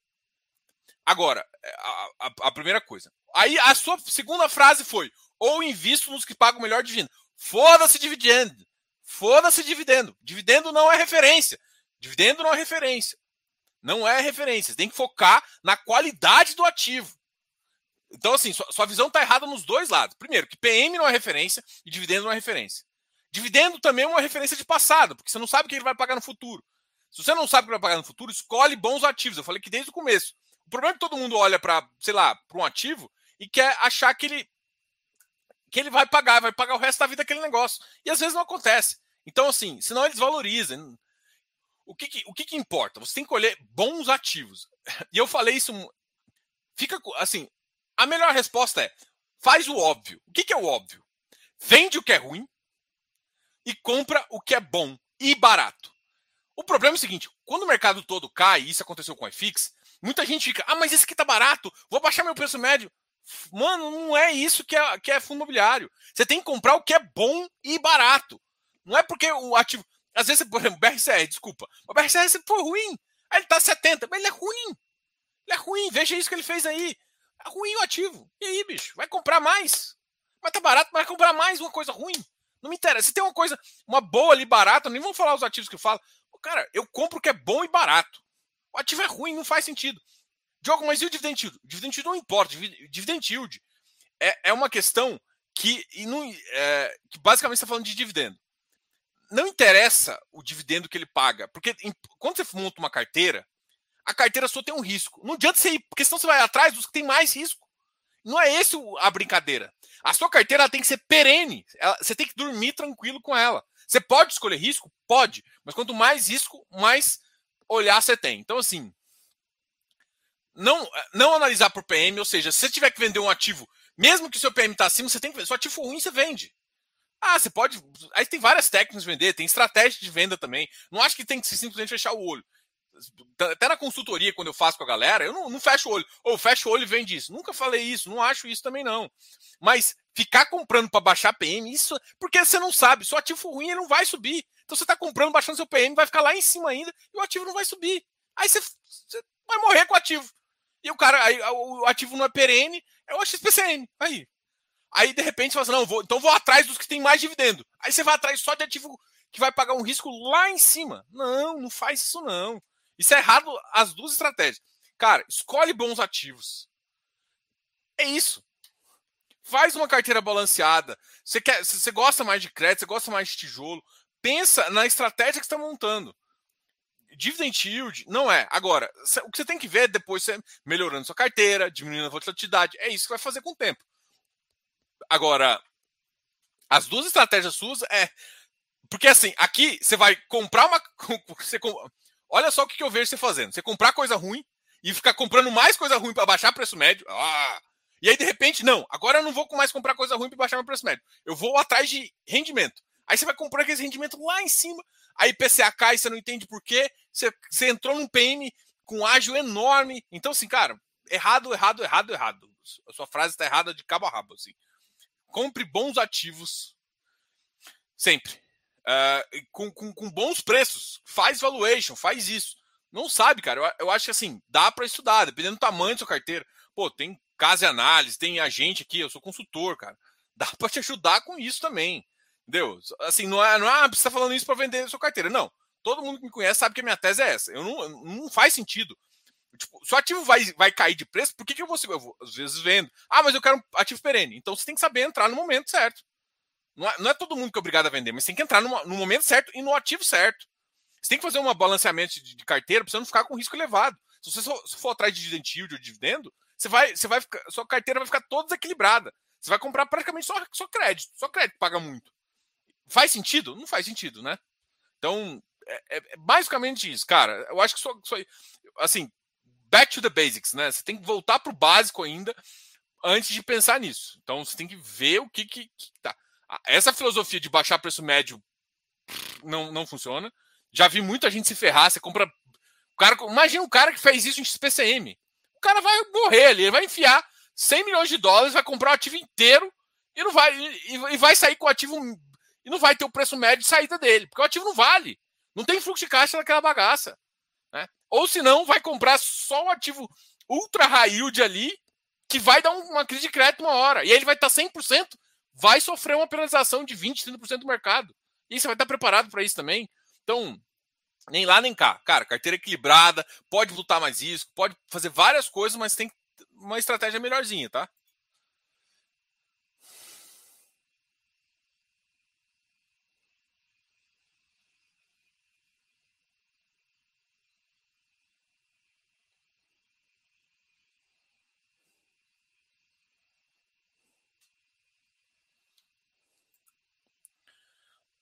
Agora, é, a, a, a, primeira coisa. Aí a sua segunda frase foi: ou invisto nos que pagam melhor dividendo. Foda-se dividendo. Foda-se dividendo. Dividendo não é referência. Dividendo não é referência. Não é referência. Você tem que focar na qualidade do ativo. Então, assim, sua, sua visão está errada nos dois lados. Primeiro, que PM não é referência e dividendo não é referência. Dividendo também é uma referência de passado, porque você não sabe o que ele vai pagar no futuro. Se você não sabe o que vai pagar no futuro, escolhe bons ativos. Eu falei que desde o começo. O problema é que todo mundo olha para, sei lá, para um ativo e quer achar que ele que ele vai pagar, vai pagar o resto da vida aquele negócio. E às vezes não acontece. Então, assim, senão eles valorizam. O que, que o que, que importa? Você tem que colher bons ativos. E eu falei isso. Fica assim. A melhor resposta é: faz o óbvio. O que, que é o óbvio? Vende o que é ruim e compra o que é bom e barato. O problema é o seguinte: quando o mercado todo cai, e isso aconteceu com o iFix, muita gente fica: ah, mas esse aqui tá barato, vou baixar meu preço médio. Mano, não é isso que é, que é fundo imobiliário. Você tem que comprar o que é bom e barato. Não é porque o ativo. Às vezes, por exemplo, BRCR, desculpa. O BRCR sempre foi ruim. Aí ele tá 70, mas ele é ruim. Ele é ruim. Veja isso que ele fez aí. É ruim o ativo. E aí, bicho? Vai comprar mais. Mas tá barato, mas vai comprar mais uma coisa ruim. Não me interessa. Se tem uma coisa, uma boa ali barata, nem vou falar os ativos que eu falo. Cara, eu compro o que é bom e barato. O ativo é ruim, não faz sentido. Diogo, mas e o dividend yield? Dividend yield não importa. Dividend yield é, é uma questão que, não, é, que basicamente está falando de dividendo não interessa o dividendo que ele paga, porque quando você monta uma carteira, a carteira só tem um risco. Não adianta você ir, porque senão você vai atrás dos que tem mais risco. Não é esse a brincadeira. A sua carteira tem que ser perene. Ela, você tem que dormir tranquilo com ela. Você pode escolher risco? Pode. Mas quanto mais risco, mais olhar você tem. Então, assim, não, não analisar por PM, ou seja, se você tiver que vender um ativo, mesmo que o seu PM está acima, você tem que. Se o ativo ruim, você vende. Ah, você pode. Aí tem várias técnicas de vender, tem estratégia de venda também. Não acho que tem que simplesmente fechar o olho. Até na consultoria, quando eu faço com a galera, eu não, não fecho o olho. Ou fecho o olho e vende isso. Nunca falei isso, não acho isso também, não. Mas ficar comprando para baixar PM, isso. Porque você não sabe, se o ativo ruim, ele não vai subir. Então você está comprando, baixando seu PM, vai ficar lá em cima ainda, e o ativo não vai subir. Aí você, você vai morrer com o ativo. E o cara, aí, o ativo não é perene, é o XPCN. Aí. Aí, de repente, você fala assim, não, vou, então vou atrás dos que tem mais dividendo. Aí você vai atrás só de ativo que vai pagar um risco lá em cima. Não, não faz isso não. Isso é errado as duas estratégias. Cara, escolhe bons ativos. É isso. Faz uma carteira balanceada. Você quer, você gosta mais de crédito, você gosta mais de tijolo. Pensa na estratégia que está montando. Dividend yield não é. Agora, o que você tem que ver é depois você melhorando sua carteira, diminuindo a volatilidade. É isso que vai fazer com o tempo. Agora, as duas estratégias suas é. Porque assim, aqui você vai comprar uma. Você, olha só o que eu vejo você fazendo. Você comprar coisa ruim e ficar comprando mais coisa ruim para baixar preço médio. Ah, e aí, de repente, não, agora eu não vou mais comprar coisa ruim para baixar meu preço médio. Eu vou atrás de rendimento. Aí você vai comprar aquele rendimento lá em cima, aí PCA cai, você não entende por quê, você, você entrou num PM com ágil enorme. Então, assim, cara, errado, errado, errado, errado. A sua frase está errada de cabo a rabo, assim. Compre bons ativos sempre. Uh, com, com, com, bons preços. Faz valuation, faz isso. Não sabe, cara. Eu, eu acho que assim, dá para estudar, dependendo do tamanho da sua carteira. Pô, tem casa e análise, tem agente aqui, eu sou consultor, cara. Dá para te ajudar com isso também. Entendeu? Assim, não é, não é ah, você tá falando isso para vender a sua carteira. Não. Todo mundo que me conhece sabe que a minha tese é essa. Eu não, não faz sentido. Tipo, se o ativo vai, vai cair de preço, por que, que eu vou, eu vou? Às vezes vendo. Ah, mas eu quero um ativo perene. Então você tem que saber entrar no momento certo. Não é, não é todo mundo que é obrigado a vender, mas tem que entrar no, no momento certo e no ativo certo. Você tem que fazer um balanceamento de, de carteira para você não ficar com risco elevado. Se você se for atrás de dividend yield ou dividendo, você vai, você vai ficar, sua carteira vai ficar toda desequilibrada. Você vai comprar praticamente só, só crédito. Só crédito paga muito. Faz sentido? Não faz sentido, né? Então, é, é, é basicamente isso, cara. Eu acho que só, só, assim, back to the basics, né? Você tem que voltar para o básico ainda antes de pensar nisso. Então, você tem que ver o que, que, que tá. Essa filosofia de baixar preço médio não, não funciona. Já vi muita gente se ferrar. Você compra. O cara, imagina um cara que fez isso em XPCM o cara vai morrer ali, ele vai enfiar 100 milhões de dólares, vai comprar o ativo inteiro e não vai e, e vai sair com o ativo e não vai ter o preço médio de saída dele, porque o ativo não vale. Não tem fluxo de caixa naquela bagaça. Ou senão vai comprar só o ativo ultra high yield ali, que vai dar uma crise de crédito uma hora. E aí ele vai estar 100%, vai sofrer uma penalização de 20%, 30% do mercado. E você vai estar preparado para isso também. Então, nem lá nem cá. Cara, carteira equilibrada, pode lutar mais risco, pode fazer várias coisas, mas tem uma estratégia melhorzinha, tá?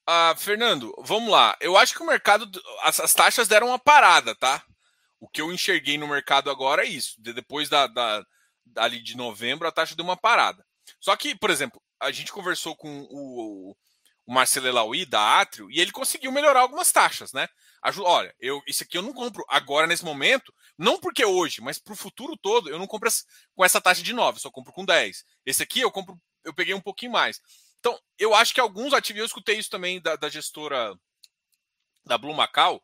Ah, Fernando, vamos lá. Eu acho que o mercado, as, as, taxas deram uma parada, tá? O que eu enxerguei no mercado agora é isso. De, depois da, da, ali de novembro, a taxa deu uma parada. Só que, por exemplo, a gente conversou com o, o Marcelo Elaui, da Atrio, e ele conseguiu melhorar algumas taxas, né? Olha, eu, isso aqui eu não compro agora nesse momento, não porque é hoje, mas para o futuro todo, eu não compro com essa taxa de 9, só compro com 10. Esse aqui eu compro, eu peguei um pouquinho mais. Então, eu acho que alguns ativos, eu escutei isso também da, da gestora da Blue Macau,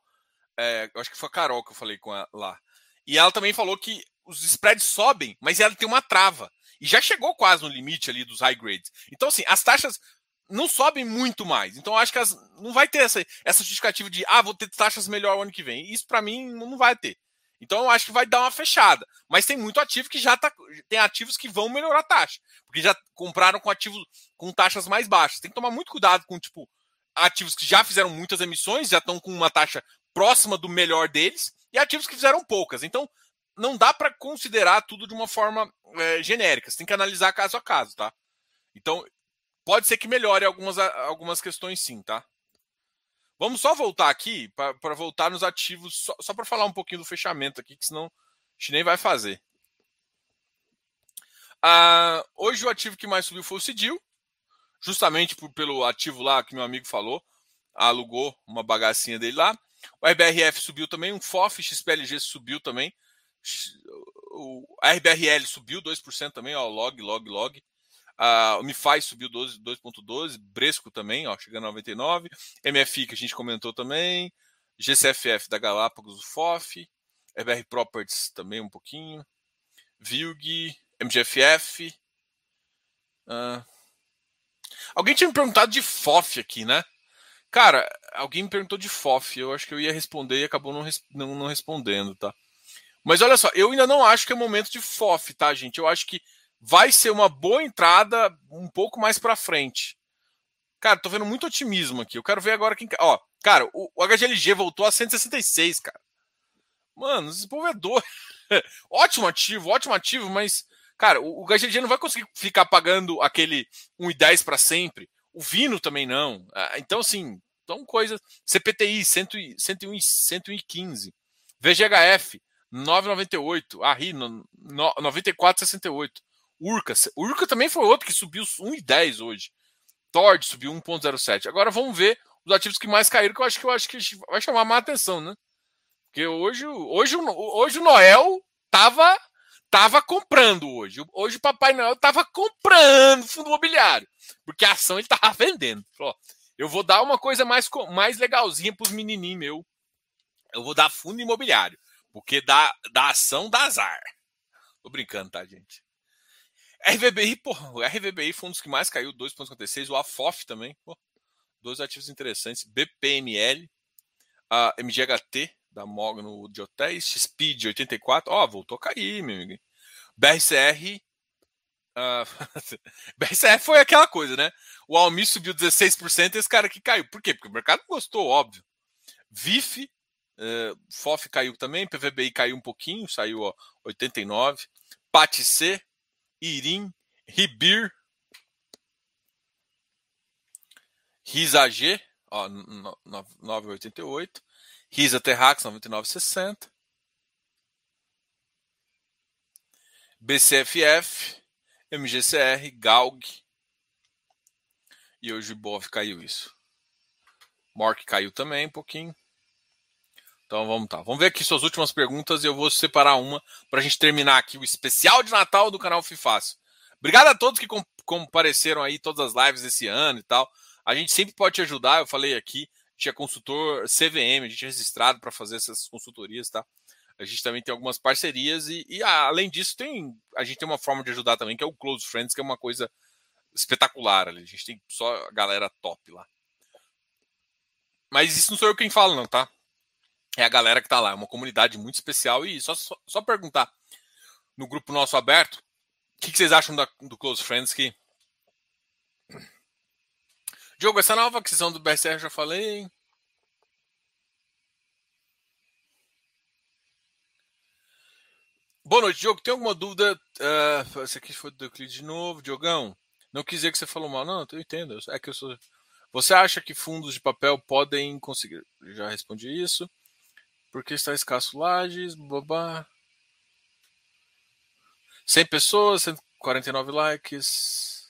é, eu acho que foi a Carol que eu falei com ela lá. E ela também falou que os spreads sobem, mas ela tem uma trava. E já chegou quase no limite ali dos high grades. Então, assim, as taxas não sobem muito mais. Então, acho que as, não vai ter essa, essa justificativa de, ah, vou ter taxas melhor ano que vem. Isso, para mim, não vai ter. Então eu acho que vai dar uma fechada. Mas tem muito ativo que já tá. Tem ativos que vão melhorar a taxa. Porque já compraram com ativos com taxas mais baixas. Tem que tomar muito cuidado com, tipo, ativos que já fizeram muitas emissões, já estão com uma taxa próxima do melhor deles, e ativos que fizeram poucas. Então, não dá para considerar tudo de uma forma é, genérica. Você tem que analisar caso a caso, tá? Então, pode ser que melhore algumas, algumas questões sim, tá? Vamos só voltar aqui para voltar nos ativos, só, só para falar um pouquinho do fechamento aqui, que senão a gente nem vai fazer. Ah, hoje o ativo que mais subiu foi o Cidil, justamente por, pelo ativo lá que meu amigo falou, alugou uma bagacinha dele lá. O RBRF subiu também, um FOF XPLG subiu também. O RBRL subiu 2% também, ó, log, log, log. Uh, o MiFi subiu 2,12, Bresco também, ó, chegando a 99. MFI, que a gente comentou também. GCFF da Galápagos, o FOF. RBR Properties também um pouquinho. VILG, MGFF. Uh, Alguém tinha me perguntado de FOF aqui, né? Cara, alguém me perguntou de FOF. Eu acho que eu ia responder e acabou não, não, não respondendo, tá? Mas olha só, eu ainda não acho que é momento de FOF, tá, gente? Eu acho que vai ser uma boa entrada um pouco mais para frente. Cara, tô vendo muito otimismo aqui. Eu quero ver agora quem. Ó, cara, o, o HGLG voltou a 166, cara. Mano, esse povo é doido. ótimo ativo, ótimo ativo, mas, cara, o, o HGLG não vai conseguir ficar pagando aquele 1,10 para sempre. O Vino também não. Ah, então, assim, são coisas. CPTI, 100, 101, 115. VGHF, 9,98. A RI, 94,68. Urca. Urca também foi outro que subiu 1,10 hoje. Tord subiu 1,07. Agora vamos ver os ativos que mais caíram, que eu acho que eu acho que vai chamar mais atenção, né? Porque hoje, hoje, hoje o Noel tava, tava comprando hoje. Hoje o Papai Noel tava comprando fundo imobiliário. Porque a ação ele tava vendendo. Falou, eu vou dar uma coisa mais, mais legalzinha pros menininhos meu. Eu vou dar fundo imobiliário. Porque da, da ação dá azar. Tô brincando, tá, gente? RVBI, porra, o RVBI foi um dos que mais caiu, 2,56. O AFOF também, pô, dois ativos interessantes. BPML, a MGHT da Mogno de hotéis, Speed 84, ó, voltou a cair, meu amigo. BRCR, uh, BRCR foi aquela coisa, né? O Almi subiu 16% e esse cara aqui caiu. Por quê? Porque o mercado gostou, óbvio. VIF, uh, FOF caiu também, PVBI caiu um pouquinho, saiu ó, 89. PATC, Irim, Ribir, Risag, ó, 988, Risa Terrax 99,60, BCFF, MGCR, Galg, e hoje o Ibov caiu isso. Mork caiu também um pouquinho. Então vamos tá. Vamos ver aqui suas últimas perguntas e eu vou separar uma para a gente terminar aqui o especial de Natal do canal Fifácil. Obrigado a todos que compareceram aí todas as lives esse ano e tal. A gente sempre pode te ajudar. Eu falei aqui, tinha consultor CVM, a gente é registrado para fazer essas consultorias, tá? A gente também tem algumas parcerias e, e além disso tem a gente tem uma forma de ajudar também que é o Close Friends, que é uma coisa espetacular ali. A gente tem só a galera top lá. Mas isso não sou eu quem fala, não, tá? É a galera que está lá. É uma comunidade muito especial. E só, só, só perguntar no grupo nosso aberto, o que, que vocês acham da, do Close Friends que. Diogo, essa nova aquisição do BSR já falei. Boa noite, Diogo. Tem alguma dúvida? Uh, esse aqui foi do Euclides de novo. Diogão, não quis dizer que você falou mal. Não, eu entendo. É que eu sou. Você acha que fundos de papel podem conseguir? Já respondi isso. Porque está escasso Lages, babá. 100 pessoas, 149 likes.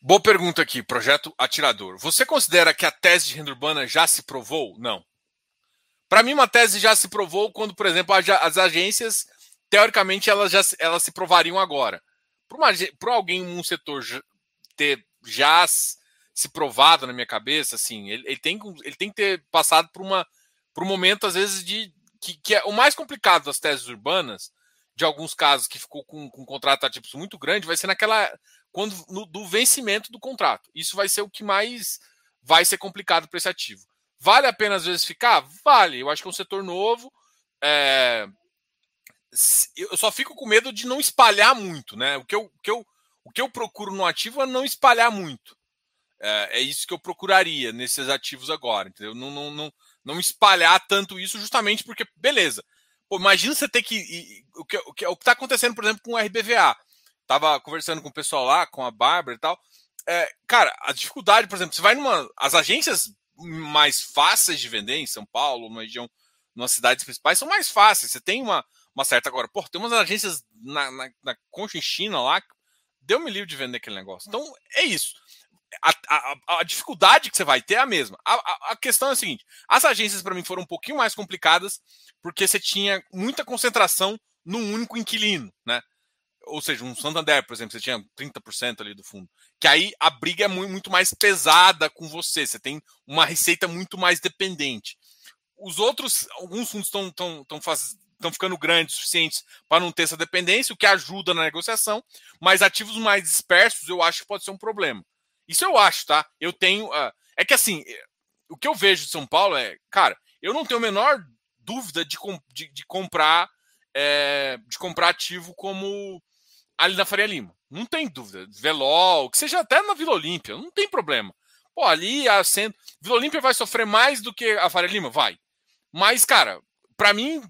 Boa pergunta aqui, projeto Atirador. Você considera que a tese de renda urbana já se provou? Não. Para mim, uma tese já se provou quando, por exemplo, as agências, teoricamente, elas já elas se provariam agora para alguém um setor ter já se provado na minha cabeça, assim, ele, ele, tem, ele tem que ter passado por, uma, por um momento, às vezes, de que, que é o mais complicado das teses urbanas, de alguns casos que ficou com, com um contrato a tipos muito grande, vai ser naquela. quando no, do vencimento do contrato. Isso vai ser o que mais vai ser complicado para esse ativo. Vale a pena, às vezes, ficar? Vale. Eu acho que é um setor novo. É, eu só fico com medo de não espalhar muito, né? O que eu, o que eu, o que eu procuro no ativo é não espalhar muito. É, é isso que eu procuraria nesses ativos agora, entendeu? Não, não, não, não espalhar tanto isso justamente porque, beleza. Pô, imagina você ter que. O que o que está acontecendo, por exemplo, com o RBVA. Tava conversando com o pessoal lá, com a Bárbara e tal. É, cara, a dificuldade, por exemplo, você vai numa. As agências mais fáceis de vender em São Paulo, uma região, nas cidades principais, são mais fáceis. Você tem uma, uma certa. Agora, pô, tem umas agências na, na, na Conchinchina lá, deu-me livre de vender aquele negócio. Então, é isso. A, a, a, dificuldade que você vai ter é a mesma. A, a, questão é a seguinte: as agências, para mim, foram um pouquinho mais complicadas, porque você tinha muita concentração num único inquilino, né? Ou seja, um Santander, por exemplo, você tinha 30% ali do fundo. Que aí a briga é muito, muito mais pesada com você. Você tem uma receita muito mais dependente. Os outros, alguns fundos estão estão ficando grandes suficientes para não ter essa dependência, o que ajuda na negociação, mas ativos mais dispersos eu acho que pode ser um problema. Isso eu acho, tá? Eu tenho. Uh, é que assim, o que eu vejo de São Paulo é, cara, eu não tenho a menor dúvida de, de, de comprar é, de comprar ativo como ali na Faria Lima. Não tem dúvida. Velol, que seja até na Vila Olímpia, não tem problema. Pô, ali a. Vila Olímpia vai sofrer mais do que a Faria Lima? Vai. Mas, cara, para mim,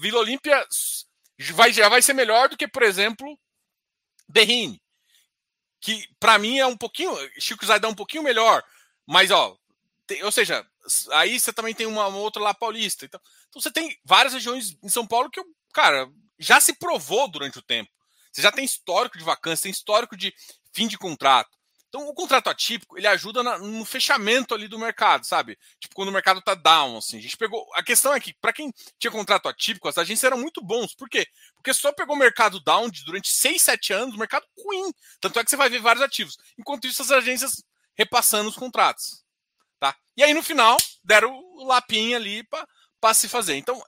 Vila Olímpia vai, já vai ser melhor do que, por exemplo, Berrine. Que para mim é um pouquinho. Chico Zaydan é um pouquinho melhor. Mas, ó, tem, ou seja, aí você também tem uma, uma outra lá paulista. Então, então, você tem várias regiões em São Paulo que, cara, já se provou durante o tempo. Você já tem histórico de vacância, tem histórico de fim de contrato. Então, o contrato atípico, ele ajuda no fechamento ali do mercado, sabe? Tipo, quando o mercado tá down, assim. A gente pegou. A questão é que, para quem tinha contrato atípico, as agências eram muito bons. Por quê? Porque só pegou o mercado down durante 6, 7 anos, o mercado ruim. Tanto é que você vai ver vários ativos. Enquanto isso, as agências repassando os contratos. Tá? E aí, no final, deram o lapinho ali para se fazer. Então,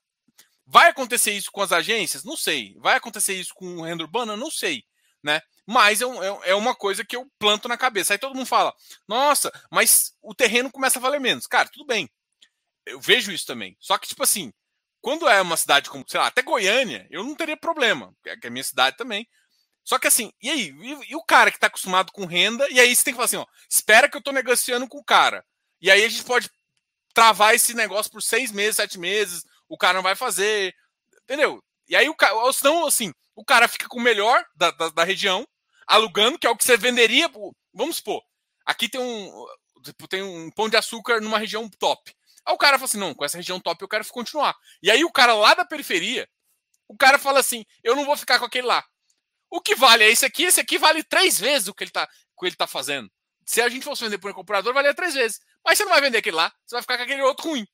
vai acontecer isso com as agências? Não sei. Vai acontecer isso com renda urbana? Não sei. Né? Mas é, é, é, uma coisa que eu planto na cabeça. Aí todo mundo fala: nossa, mas o terreno começa a valer menos. Cara, tudo bem. Eu vejo isso também. Só que, tipo assim, quando é uma cidade como, sei lá, até Goiânia, eu não teria problema, que é a minha cidade também. Só que assim, e aí? E, e o cara que está acostumado com renda, e aí você tem que falar assim: ó, espera que eu estou negociando com o cara. E aí a gente pode travar esse negócio por seis meses, sete meses, o cara não vai fazer, entendeu? E aí o cara, ou senão, assim, o cara fica com o melhor da, da, da região, alugando, que é o que você venderia. Vamos supor, aqui tem um, tipo, tem um pão de açúcar numa região top. Aí o cara fala assim: não, com essa região top eu quero continuar. E aí o cara lá da periferia, o cara fala assim: eu não vou ficar com aquele lá. O que vale é esse aqui, esse aqui vale três vezes o que ele tá, o que ele tá fazendo. Se a gente fosse vender por um comprador, valia três vezes. Mas você não vai vender aquele lá, você vai ficar com aquele outro ruim.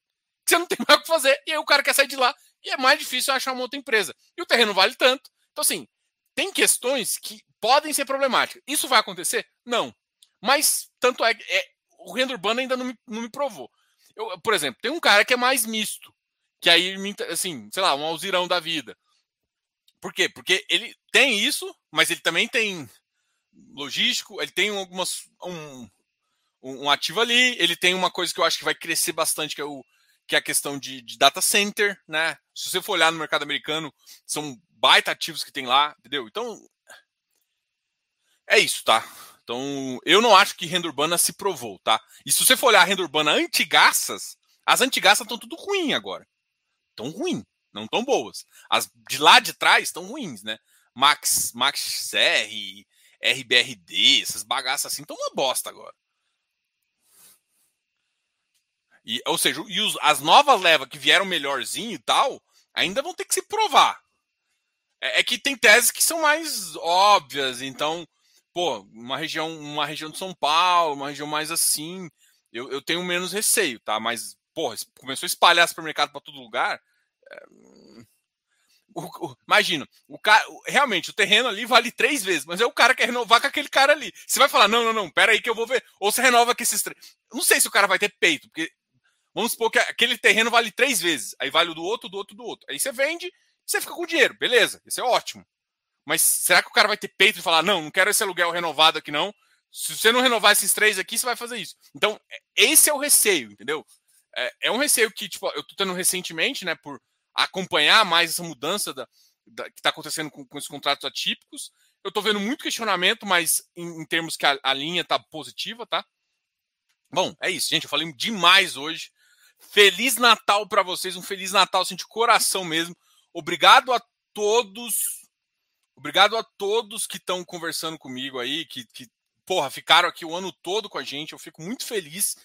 Você não tem mais o que fazer. E aí o cara quer sair de lá e é mais difícil achar uma outra empresa. E o terreno vale tanto. Então, assim, tem questões que podem ser problemáticas. Isso vai acontecer? Não. Mas, tanto é é, o renda urbana ainda não me, não me provou. Eu, por exemplo, tem um cara que é mais misto. Que aí, assim, sei lá, um alzirão da vida. Por quê? Porque ele tem isso, mas ele também tem logístico, ele tem algumas um, um ativo ali, ele tem uma coisa que eu acho que vai crescer bastante, que é, o, que é a questão de, de data center, né? Se você for olhar no mercado americano, são baita ativos que tem lá, entendeu? Então, é isso, tá? Então, eu não acho que renda urbana se provou, tá? E se você for olhar a renda urbana antigaças, as antigaças estão tudo ruim agora. Estão ruim, não tão boas. As de lá de trás estão ruins, né? Max, Max R, RBRD, essas bagaças assim, estão uma bosta agora. E, ou seja, e os, as novas levas que vieram melhorzinho e tal, ainda vão ter que se provar. É, é, que tem teses que são mais óbvias, então, pô, uma região, uma região de São Paulo, uma região mais assim, eu, eu tenho menos receio, tá? Mas, pô, começou a espalhar supermercado para todo lugar. É... O, o, imagina, o cara, realmente, o terreno ali vale três vezes, mas é o cara que quer renovar com aquele cara ali. Você vai falar, não, não, não, pera aí que eu vou ver. Ou você renova com esses três. Não sei se o cara vai ter peito, porque vamos supor que aquele terreno vale três vezes. Aí vale o do outro, do outro, do outro. Aí você vende você fica com dinheiro, beleza, isso é ótimo. Mas será que o cara vai ter peito de falar, não, não quero esse aluguel renovado aqui, não? Se você não renovar esses três aqui, você vai fazer isso. Então, é, esse é o receio, entendeu? É, é um receio que, tipo, eu tô tendo recentemente, né, por acompanhar mais essa mudança da, da que está acontecendo com, com esses contratos atípicos. Eu tô vendo muito questionamento, mas em, em termos que a, a linha tá positiva, tá? Bom, é isso, gente. Eu falei demais hoje. Feliz Natal para vocês, um Feliz Natal assim, de coração mesmo. Obrigado a todos. Obrigado a todos que estão conversando comigo aí, que, que, porra, ficaram aqui o ano todo com a gente. Eu fico muito feliz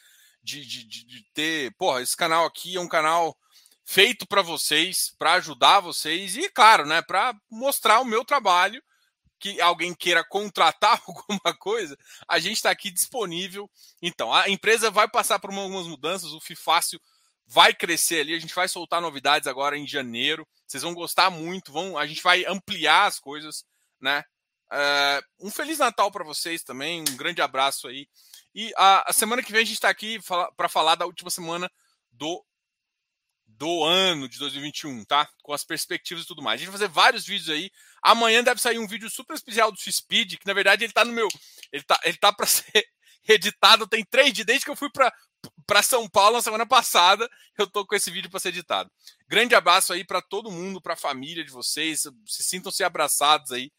de, de, de ter. Porra, esse canal aqui é um canal feito para vocês, para ajudar vocês e, claro, né, para mostrar o meu trabalho. Que alguém queira contratar alguma coisa, a gente está aqui disponível. Então, a empresa vai passar por algumas mudanças. O FIFácil vai crescer ali. A gente vai soltar novidades agora em janeiro. Vocês vão gostar muito. Vão, a gente vai ampliar as coisas, né? Uh, um feliz Natal para vocês também. Um grande abraço aí. E a, a semana que vem a gente está aqui para falar da última semana do do ano de 2021, tá? Com as perspectivas e tudo mais. A gente vai fazer vários vídeos aí. Amanhã deve sair um vídeo super especial do Speed, que na verdade ele tá no meu. Ele tá, ele tá para ser editado tem três dias, desde que eu fui para São Paulo na semana passada, eu tô com esse vídeo para ser editado. Grande abraço aí para todo mundo, para a família de vocês. Se sintam-se abraçados aí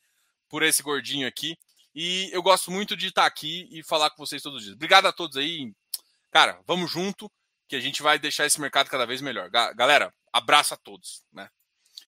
por esse gordinho aqui. E eu gosto muito de estar aqui e falar com vocês todos os dias. Obrigado a todos aí. Cara, vamos junto que a gente vai deixar esse mercado cada vez melhor. Galera, abraço a todos, né?